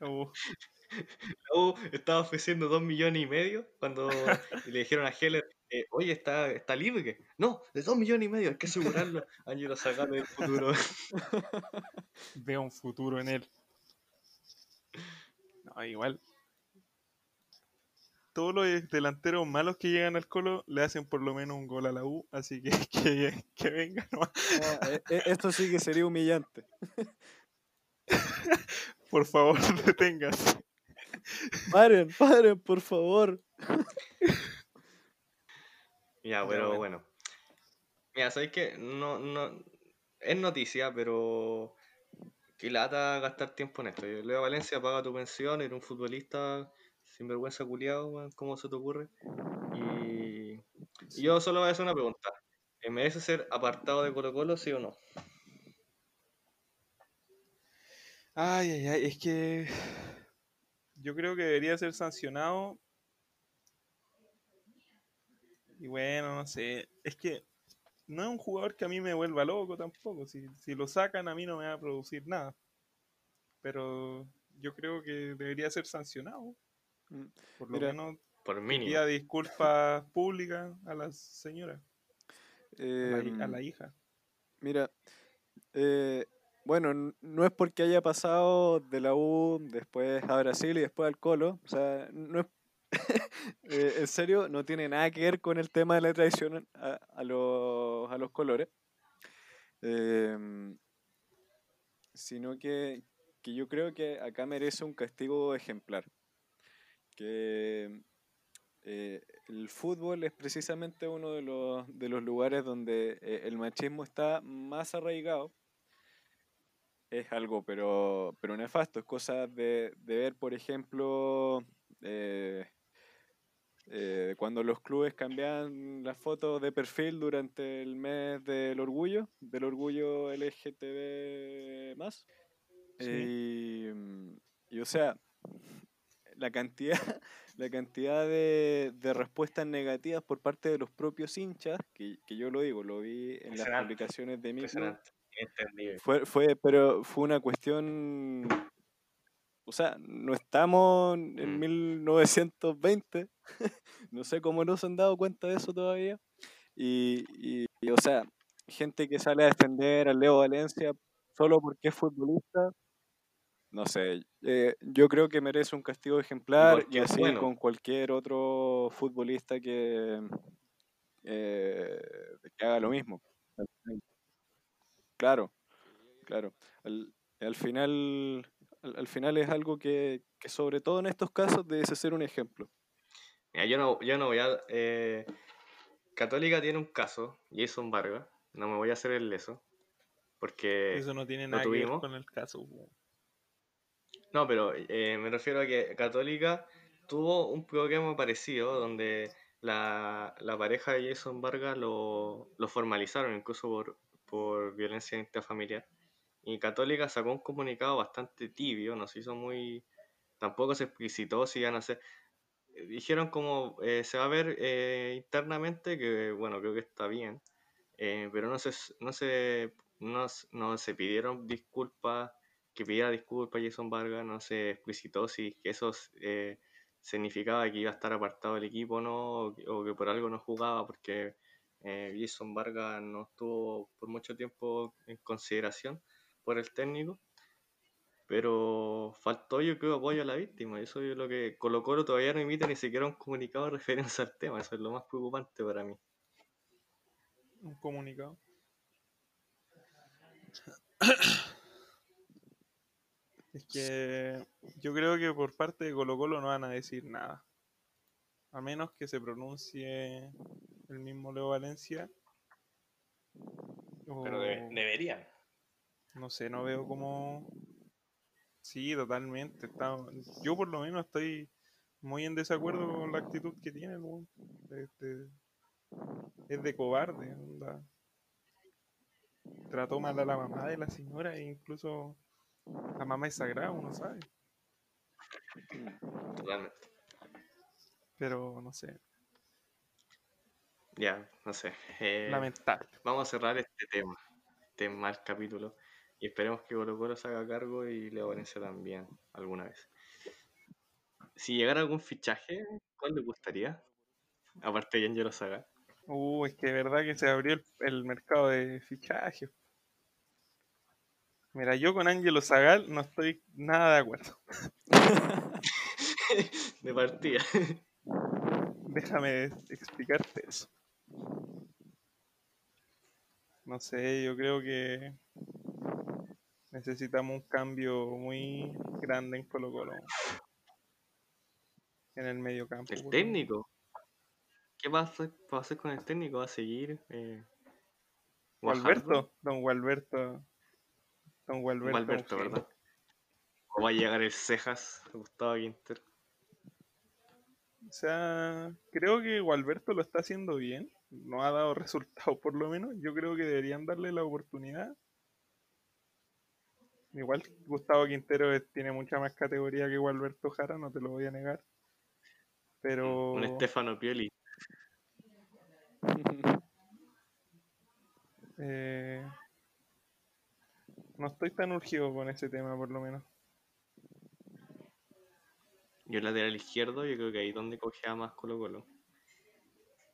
Oh, La U estaba ofreciendo dos millones y medio cuando le dijeron a Heller, eh, oye, está, está libre. No, de dos millones y medio, hay que asegurarlo. Ángelo Zagal del futuro. veo un futuro en él. No, igual. Todos los delanteros malos que llegan al Colo le hacen por lo menos un gol a la U, así que que, que venga nomás. Ah, eh, eh, esto sí que sería humillante. Por favor, deténgase. Paren, paren, por favor. Ya, pero bueno. bueno. Mira, ¿sabes qué? No, no, es noticia, pero que lata gastar tiempo en esto. Leo Valencia paga tu pensión, eres un futbolista sinvergüenza culiado, ¿cómo se te ocurre? Y, y yo solo voy a hacer una pregunta. ¿Eh, ¿Merece ser apartado de Colo Colo, sí o no? Ay, ay, ay, es que yo creo que debería ser sancionado. Y bueno, no sé, es que no es un jugador que a mí me vuelva loco tampoco. Si, si lo sacan a mí no me va a producir nada. Pero yo creo que debería ser sancionado. Mm, Por lo Mira, menos Por mínimo. pida disculpas públicas a la señora, a la, a Em, la hija. Mira, eh, bueno, no es porque haya pasado de la U después a Brasil y después al Colo, o sea, no es, eh, en serio, no tiene nada que ver con el tema de la traición a, a los, a los colores. Em, sino que, que yo creo que acá merece un castigo ejemplar. Que eh, el fútbol es precisamente uno de los, de los lugares donde eh, el machismo está más arraigado. Es algo, pero, pero nefasto. Es cosa de, de ver, por ejemplo, eh, eh, cuando los clubes cambian las fotos de perfil durante el mes del orgullo, del orgullo LGTB más. Y, mm, y, o sea, la cantidad, la cantidad de, de respuestas negativas por parte de los propios hinchas, que, que yo lo digo, lo vi en las publicaciones de Impresionante. Fue, fue, pero fue una cuestión. O sea, no estamos en Mm. 1920. no sé cómo no se han dado cuenta de eso todavía. Y, y- y, o sea, gente que sale a defender a Leo Valencia solo porque es futbolista. No sé, eh, yo creo que merece un castigo ejemplar y porque así bueno. con cualquier otro futbolista que, eh, que haga lo mismo. Claro, claro. Al, al final, al, al final es algo que, que sobre todo en estos casos debe ser un ejemplo. Mira, yo no, yo no voy a. eh, Católica tiene un caso, Jason Vargas. No me voy a hacer el leso. Porque. Eso no tiene nada que ver tuvimos. con el caso. No, pero eh, me refiero a que Católica tuvo un problema parecido donde la, la pareja de Jason Vargas lo, lo formalizaron incluso por, por violencia intrafamiliar. Y Católica sacó un comunicado bastante tibio, no se hizo muy... Tampoco se explicitó si iban a hacer... Dijeron como eh, se va a ver eh, internamente, que bueno, creo que está bien, eh, pero no se, no, se, no, no se pidieron disculpas que pidiera disculpas Jason Vargas, no se explicitó si eso eh, significaba que iba a estar apartado del equipo no, o que, o que por algo no jugaba, porque eh, Jason Vargas no estuvo por mucho tiempo en consideración por el técnico. Pero faltó, yo creo, apoyo a la víctima. Eso es lo que Colo Colo todavía no emite ni siquiera un comunicado de referencia al tema. Eso es lo más preocupante para mí. Un comunicado. Es que yo creo que por parte de Colo Colo no van a decir nada. A menos que se pronuncie el mismo Leo Valencia. O- deberían. No sé, no veo cómo. Sí, totalmente. está- Yo por lo menos estoy muy en desacuerdo con la actitud que tiene el. Este, Es de cobarde, onda. Trató mal a la mamá de la señora e incluso la mamá es sagrada, uno sabe. Totalmente. Pero no sé, Ya, no sé. eh, lamentable. Vamos a cerrar este tema, este mal capítulo. Y esperemos que Colo Colo se haga cargo y Leo Valencia también, alguna vez. Si llegara algún fichaje, ¿cuál le gustaría? Aparte de Angelo Saga. Uh, es que de verdad que se abrió el, el mercado de fichajes. Mira, yo con Ángelo Zagal no estoy nada de acuerdo. de partida. Déjame explicarte eso. No sé, yo creo que necesitamos un cambio muy grande en Colo Colo. En el medio campo. El técnico. ¿Qué va a hacer, va a hacer con el técnico? ¿Va a seguir? Eh? Gualberto, don Gualberto. Don Gualberto. ¿verdad? ¿O va a llegar el Cejas, Gustavo Quinter? O sea, creo que Gualberto lo está haciendo bien. No ha dado resultados por lo menos. Yo creo que deberían darle la oportunidad. Igual Gustavo Quintero tiene mucha más categoría que Gualberto Jara, no te lo voy a negar. Pero Un Estefano Pioli. eh, no estoy tan urgido con ese tema por lo menos. Y el lateral izquierdo, yo creo que ahí es donde cogea más Colo Colo.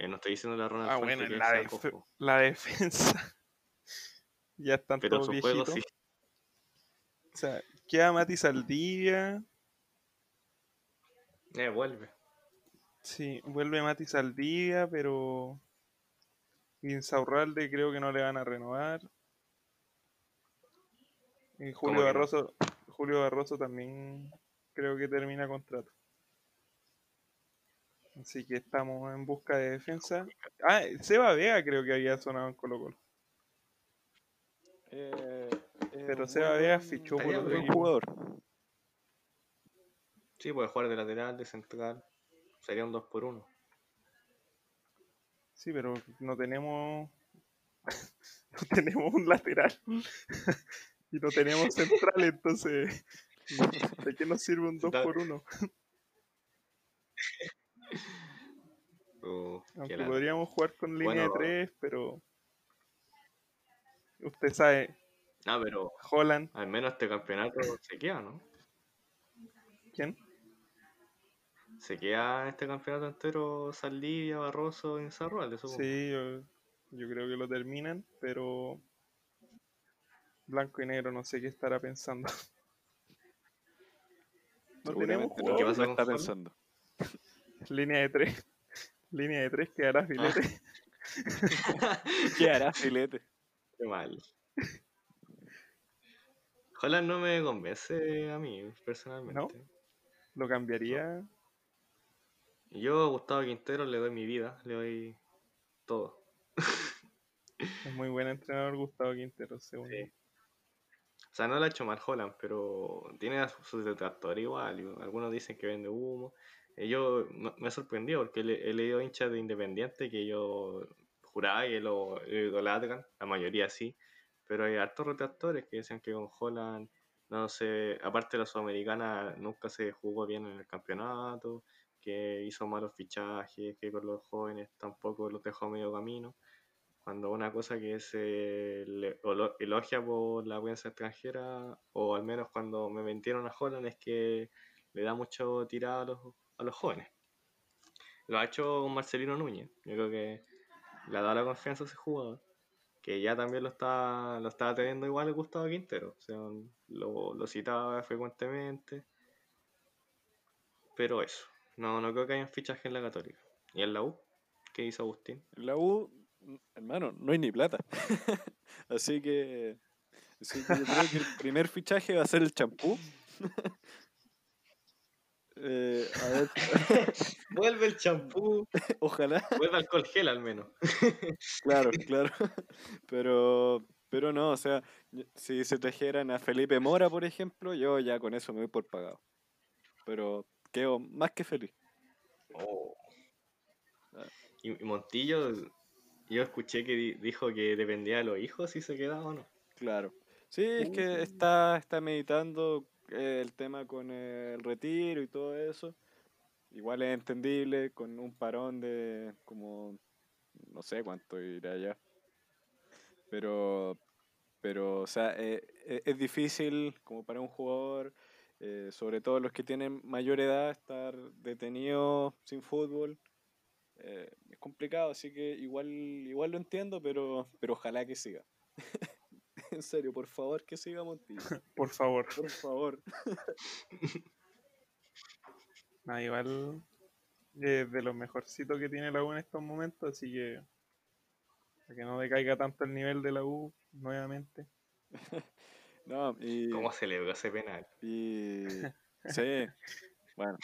Eh, no estoy diciendo la Ronald Ah, Fuente bueno, la, def- cojo, la defensa. ya están pero todos su juego viejitos. sí. O sea, queda Mati Saldivia. Eh, vuelve. Sí, vuelve Mati Saldivia, pero Insaurralde creo que no le van a renovar. Y ¿Cómo Julio? Barroso, Julio Barroso también creo que termina contrato. Así que estamos en busca de defensa. Ah, Seba Vega creo que había sonado en Colo Colo. Eh, eh, Pero Seba buen- Vega fichó por un otro buen equipo. jugador. Sí, puede jugar de lateral, de central. Sería un 2 por 1 Sí, pero no tenemos no tenemos un lateral y no tenemos central, entonces ¿de qué nos sirve un 2 por 1? Uh, qué Aunque podríamos jugar con línea Bueno. de 3, pero usted sabe, No, pero Holland, al menos este campeonato se queda, ¿no? ¿quién? Se queda este campeonato entero Saldivia, Barroso, Inzarroalde, supongo. Sí, yo, yo creo que lo terminan, pero Blanco y Negro no sé qué estará pensando. No tenemos ¿Qué jugador. pasa con está pensando. línea de 3. Línea de 3 quedará filete. ¿Qué hará, filete? Qué mal. Holland no me convence a mí, personalmente. Lo cambiaría. Yo a Gustavo Quintero le doy mi vida, le doy todo. Es muy buen entrenador Gustavo Quintero, según Sí. yo. O sea, no lo ha hecho mal Holland, pero tiene sus detractores igual. Algunos dicen que vende humo. Eh, yo me sorprendido porque he leído hinchas de Independiente que yo juraba que lo, idolatran, la mayoría sí, pero hay hartos retractores que dicen que con Holland, no sé, aparte de la Sudamericana, nunca se jugó bien en el campeonato, que hizo malos fichajes, que con los jóvenes tampoco los dejó a medio camino. Cuando una cosa que se olo- elogia por la prensa extranjera, o al menos cuando me vendieron a Holland, es que le da mucho tirada a los, a los jóvenes. Lo ha hecho Marcelino Núñez. Yo creo que le ha dado la confianza a ese jugador, que ya también lo está, lo estaba teniendo igual el Gustavo Quintero. O sea, lo, lo citaba frecuentemente. Pero eso, no, no creo que haya fichaje en la Católica. ¿Y en la U? ¿Qué hizo Agustín? En la U, hermano, no hay ni plata. así que, así que yo creo que el primer fichaje va a ser el champú. Eh, a ver, Vuelve el champú, ojalá. vuelve alcohol gel al menos. Claro, claro. Pero, pero no, o sea, si se trajeran a Felipe Mora, por ejemplo, yo ya con eso me voy por pagado. Pero quedo más que feliz. Oh. Y, y Montillo, yo escuché que di- dijo que dependía de los hijos si se quedaba o no. Claro. Sí, es que está, está meditando el tema con el retiro y todo eso. Igual es entendible con un parón de como no sé cuánto irá ya. Pero, pero o sea, eh, eh, es difícil como para un jugador, eh, sobre todo los que tienen mayor edad, estar detenido sin fútbol. Eh, es complicado, así que igual, igual lo entiendo, pero, pero ojalá que siga. en serio, por favor que siga Montillo. Por favor. Por favor. Ah, igual es de los mejorcitos que tiene la U en estos momentos, así que para que no decaiga tanto el nivel de la U nuevamente. No, y, ¿Cómo celebró ese penal? y sí, bueno.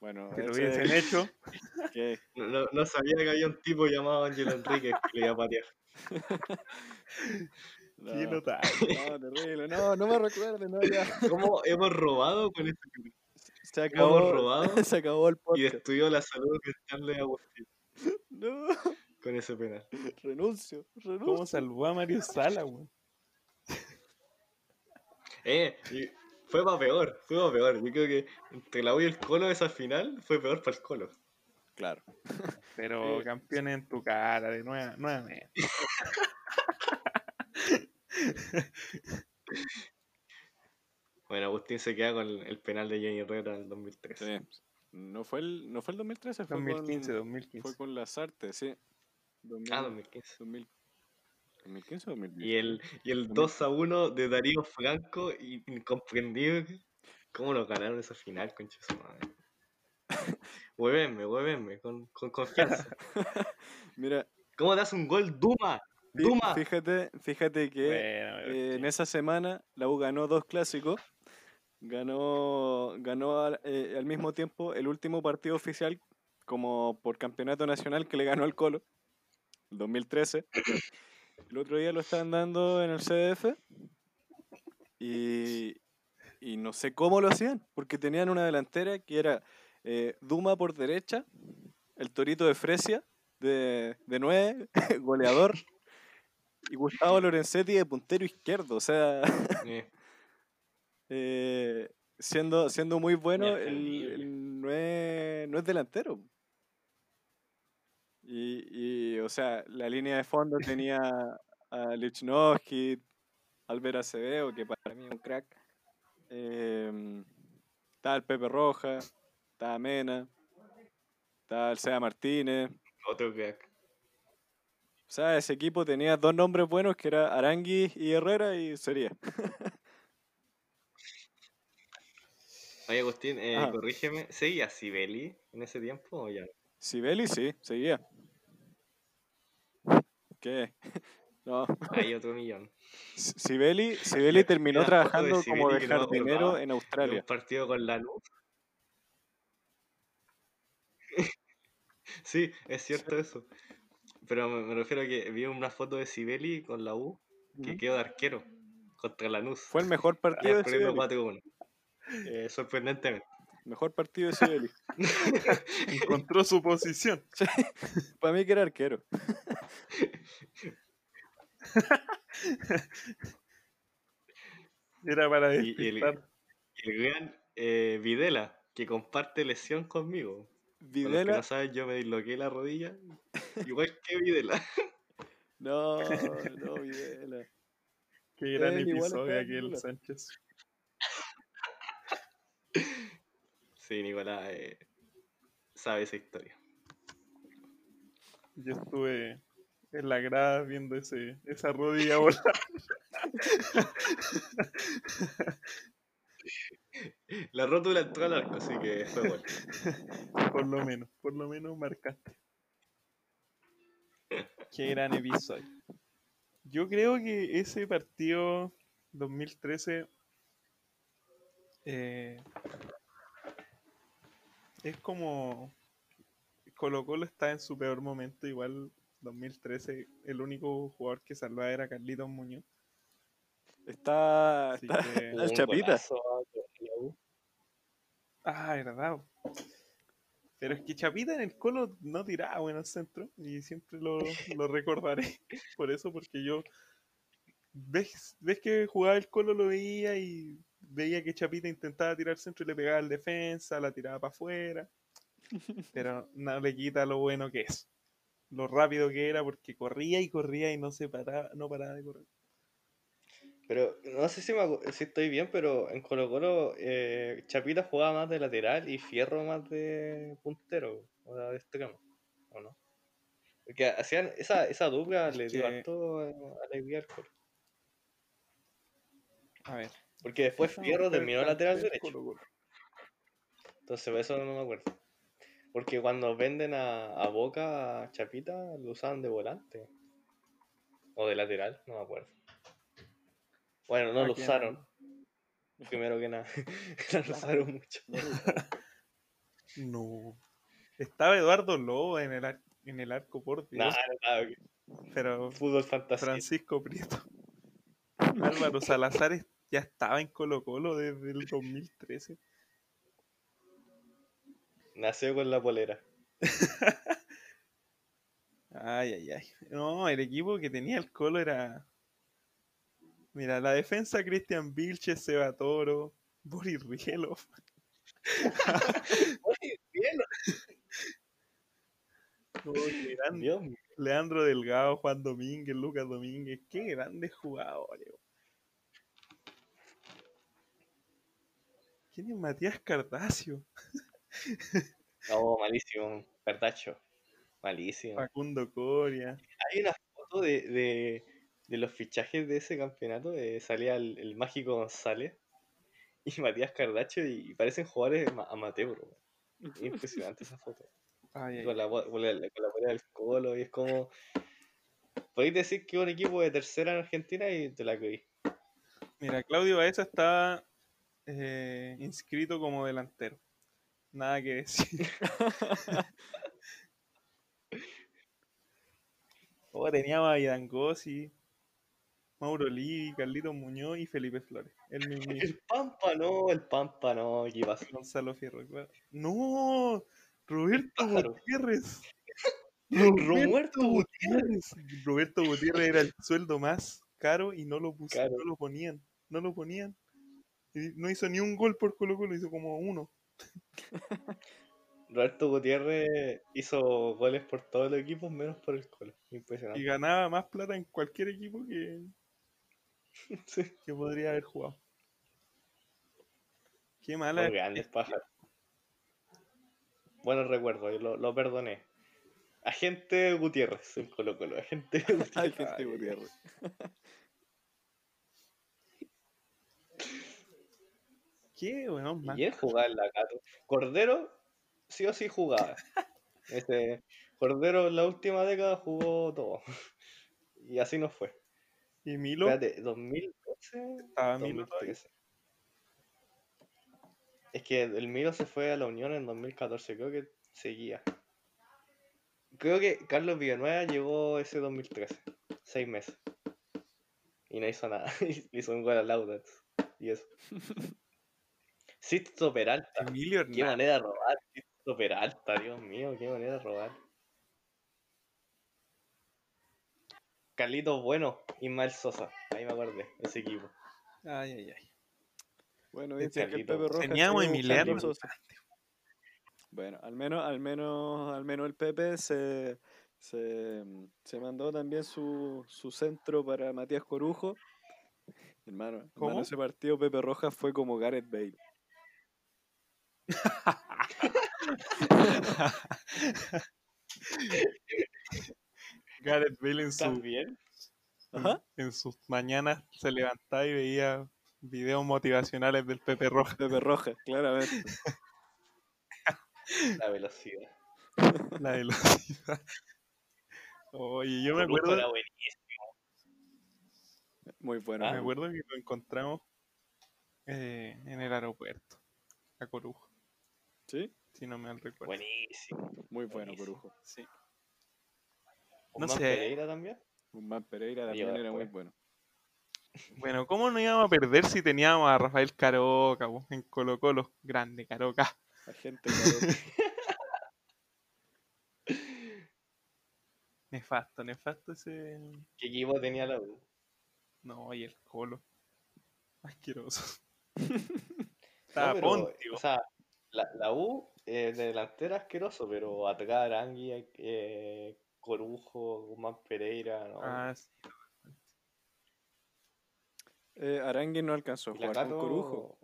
Bueno, Que lo ese- hubiesen hecho, No, no- no sabía que había un tipo llamado Ángel Enrique que le iba a patear. No, qué notable. no, terrible, no, no me recuerden, no, ya. ¿Cómo hemos robado con este penal? Se Hemos acabó, robado se acabó el y destruyó la salud mental de Agustín No, con ese penal. renuncio, renuncio. ¿Cómo salvó a Mario Sala, weón? Eh, y fue para peor, fue para peor. Yo creo que entre la U y el Colo esa final fue peor para el Colo. Claro. Pero campeón en tu cara, de nueva, nuevamente. Bueno, Agustín se queda con el penal de Jenny Herrera del 2013. Sí. No fue el, no fue el 2013, fue 2015, con, 2015. fue con las artes, sí. 2000, Ah, 2015. 2000, 2015 o 2010. Y el, y el 2 a 1 de Darío Franco, incomprendible. ¿Cómo lo ganaron esa final, concha su madre? Huevenme, huevenme, con, con confianza. Mira, ¿Cómo te hace un gol Duma? Duma. fíjate, fíjate que Bueno, eh, en esa semana la U ganó dos clásicos. Ganó, ganó al, eh, al mismo tiempo el último partido oficial como por campeonato nacional que le ganó al Colo, el 2013. El otro día lo estaban dando en el CDF y, y no sé cómo lo hacían, porque tenían una delantera que era eh, Duma por derecha, el Torito de Fresia de, de 9, goleador, y Gustavo Lorenzetti de puntero izquierdo. O sea, Eh, eh, siendo, siendo muy bueno, el no, es, no es delantero. Y, y, o sea, la línea de fondo tenía a Lichnowsky, Albert Acevedo, que para mí es un crack. Eh, estaba el Pepe Roja, estaba Mena, estaba el Sea Martínez. otro crack. O sea, ese equipo tenía dos nombres buenos que era Arangui y Herrera y sería. Oye, Agustín, eh, corrígeme. ¿Seguía Sibeli en ese tiempo o ya? Sibeli sí, seguía. ¿Qué? No, Hay otro millón. Sibeli, Sibeli terminó de trabajando como de no jardinero en Australia. un partido con la luz. sí, es cierto eso. Pero me, me refiero a que vi una foto de Sibeli con la U que quedó de arquero contra Lanús. Fue el mejor partido de Sibeli. 4-1. Eh, sorprendentemente. Mejor partido de Sibeli. encontró su posición. Para mí que era arquero. Era para Y- y el- despistar. Y el gran eh, Videla, que comparte lesión conmigo. Para los que Videla, no saben, yo me disloqué la rodilla. Igual que Videla. no, no, Videla. Qué gran Él episodio aquel, titular. Sánchez. Sí, Nicolás eh, sabe esa historia. Yo estuve en la grada viendo ese, esa rodilla volar. La rótula entró al arco, así que fue bueno. Por lo menos, por lo menos marcaste. Qué gran episodio. Yo creo que ese partido 2013 eh, es como Colo Colo está en su peor momento, igual 2013 el único jugador que salvaba era Carlitos Muñoz. Está, está que- el Chapita. Ah, verdad. Pero es que Chapita en el Colo no tiraba buenos centros y siempre lo, lo recordaré por eso, porque yo ves, ves que jugaba el Colo lo veía y veía que Chapita intentaba tirar centro y le pegaba al defensa, la tiraba para afuera, pero no le quita lo bueno que es, lo rápido que era porque corría y corría y no se paraba, no paraba de correr. Pero no sé si, me si estoy bien, pero en Colo Colo eh, Chapita jugaba más de lateral y Fierro más de puntero, o sea, de extremo, ¿o no? Porque hacían esa, esa dupla le dio harto eh, alegría al Colo. A ver. Porque después Fierro terminó lateral derecho. Entonces, eso no me acuerdo. Porque cuando venden a, a Boca, a Chapita, lo usaban de volante. O de lateral, no me acuerdo. Bueno, no ¿A lo quién? usaron. Primero que nada. no lo usaron mucho. No. Estaba Eduardo Lobo en el, ar- en el arco por Dios, Nada, nada. pero Fútbol fantasía. Francisco Prieto. Álvaro Salazar ya estaba en Colo Colo desde el 2013. Nació con la polera. Ay, ay, ay. No, el equipo que tenía el Colo era... Mira, la defensa Cristian Vilches, Seba Toro, Boris Rielov. Dios mío. Leandro Delgado, Juan Domínguez, Lucas Domínguez, qué grandes jugadores. ¿Quién es Matías Cardacio? No, malísimo. Cartacho. Malísimo. Facundo Coria. Hay una foto de, de, de los fichajes de ese campeonato. eh, salía el, el mágico González y Matías Cardacho y parecen jugadores ma- amateur. Impresionante esa foto. Ay, ay, Con la, con la, con la polera del colo y es como. Podéis decir que un equipo de tercera en Argentina y te la creí. Mira, Claudio Baeza está eh, inscrito como delantero. Nada que decir. Oh, teníamos a Idangosi, Mauro Livi, Carlito Muñoz y Felipe Flores. El mismo El Pampa no, el Pampa no, ¿qué pasa? Gonzalo Fierro. claro. ¡No! Roberto. Gutiérrez. Romuerto Gutiérrez. Roberto Gutiérrez era el sueldo más caro y no lo pusieron, Caro. no lo ponían. No lo ponían. Y no hizo ni un gol por Colo Colo, hizo como uno. Roberto Gutiérrez hizo goles por todos los equipos menos por el Colo. Y Impresionante. ganaba más plata en cualquier equipo que, Sí. que podría haber jugado. Qué mala. grandes pájaros. Buenos recuerdos, y lo, lo perdoné. Agente Gutiérrez en Colo Colo. Agente Gutiérrez. Ay, gente Gutiérrez. ¿Qué, weón? más Y él jugaba en la Cato. Cordero sí o sí jugaba. Este, Cordero en la última década jugó todo. Y así nos fue. ¿Y Milo? Espérate, 2012. Estaba Milo todavía. 2013. Es que el Milo se fue a la Unión en 2014, creo que seguía. Creo que Carlos Villanueva llegó ese 2013, seis meses. Y no hizo nada. hizo un gol Audax. Y eso. Sisto Peralta. Emilio Qué manera de robar, Sisto Peralta, Dios mío, qué manera de robar. Carlitos Bueno, Ismael Sosa. Ahí me acordé, ese equipo. Ay, ay, ay. Bueno, dice que el. Pepe Rojas. Teníamos Emiliano. Bueno, al menos, al menos, al menos el Pepe se, se, se mandó también su, su centro para Matías Corujo. Hermano, ¿Cómo? hermano, ese partido Pepe Rojas fue como Gareth Bale. Gareth Bale en, ¿Estás su, bien? Ajá. en sus mañanas se levantaba y veía videos motivacionales del Pepe Roja. Pepe Rojas, claramente. La velocidad. La velocidad. Oye, yo me acuerdo, era buenísimo. Muy bueno. Ah, me acuerdo que lo encontramos eh, en el aeropuerto, a Corujo, Sí, si no me recuerdo. Buenísimo. muy bueno Buenísimo. Corujo. Sí. ¿Un No Man sé. Pereira también? Guzmán Pereira también era muy después. bueno. Bueno, ¿cómo no íbamos a perder si teníamos a Rafael Caroca po, en Colo Colo? Grande Caroca. Agente Caroca. Nefasto, nefasto ese... ¿Qué equipo tenía la U? No, y el Colo. Asqueroso. No, Estaba pero, Pontio. O sea, la, la U eh, de delantera asqueroso, pero atrás Arangui, eh, Corujo, Guzmán Pereira, ¿no? Ah, sí. Eh, Arangui no alcanzó a jugar con Corujo.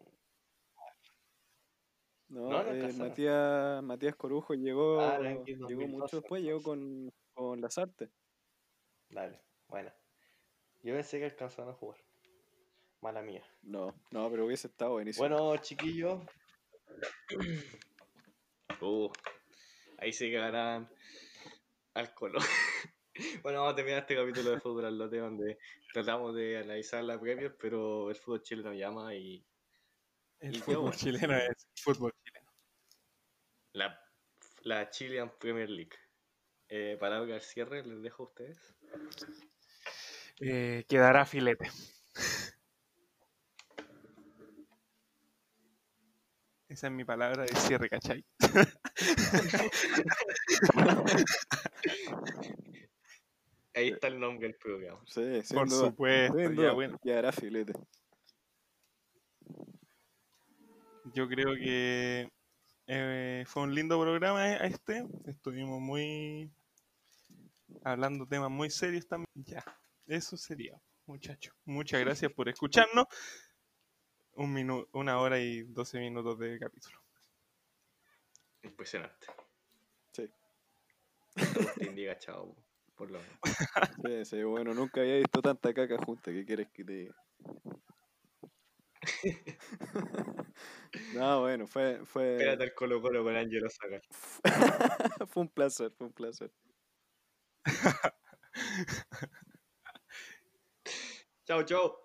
No, No, no eh. Matías, Matías Corujo llegó, Ah, llegó 2012, mucho después, llegó con, con Lazarte. Dale, bueno. Yo pensé que alcanzaron a jugar. Mala mía. No, no, pero hubiese estado buenísimo. Bueno, chiquillos. Uh, ahí sí que ganan al Colo. bueno, vamos a terminar este capítulo de fútbol al lote donde tratamos de analizar la Premier, pero el fútbol chileno llama y El Y fútbol bueno. chileno es fútbol chileno. la, la Chilean Premier League. Eh, palabra al cierre, les dejo a ustedes. Eh, quedará filete. Esa es mi palabra de cierre, ¿cachai? Ahí está el nombre del programa. Sí, sin Por duda. supuesto, Sin ya quedará filete. Yo creo que eh, fue un lindo programa eh, este. Estuvimos muy hablando temas muy serios también. Ya, eso sería, muchachos. Muchas gracias por escucharnos. Un minu- una hora y doce minutos de capítulo. Impresionante. Sí. Agustín diga chao, por lo menos. Sí, sí, bueno, nunca había visto tanta caca junta. ¿Qué quieres que te diga? No, bueno, fue, fue, Espérate el Colo Colo con Ángelo Saca. fue un placer, fue un placer. Chao, chao.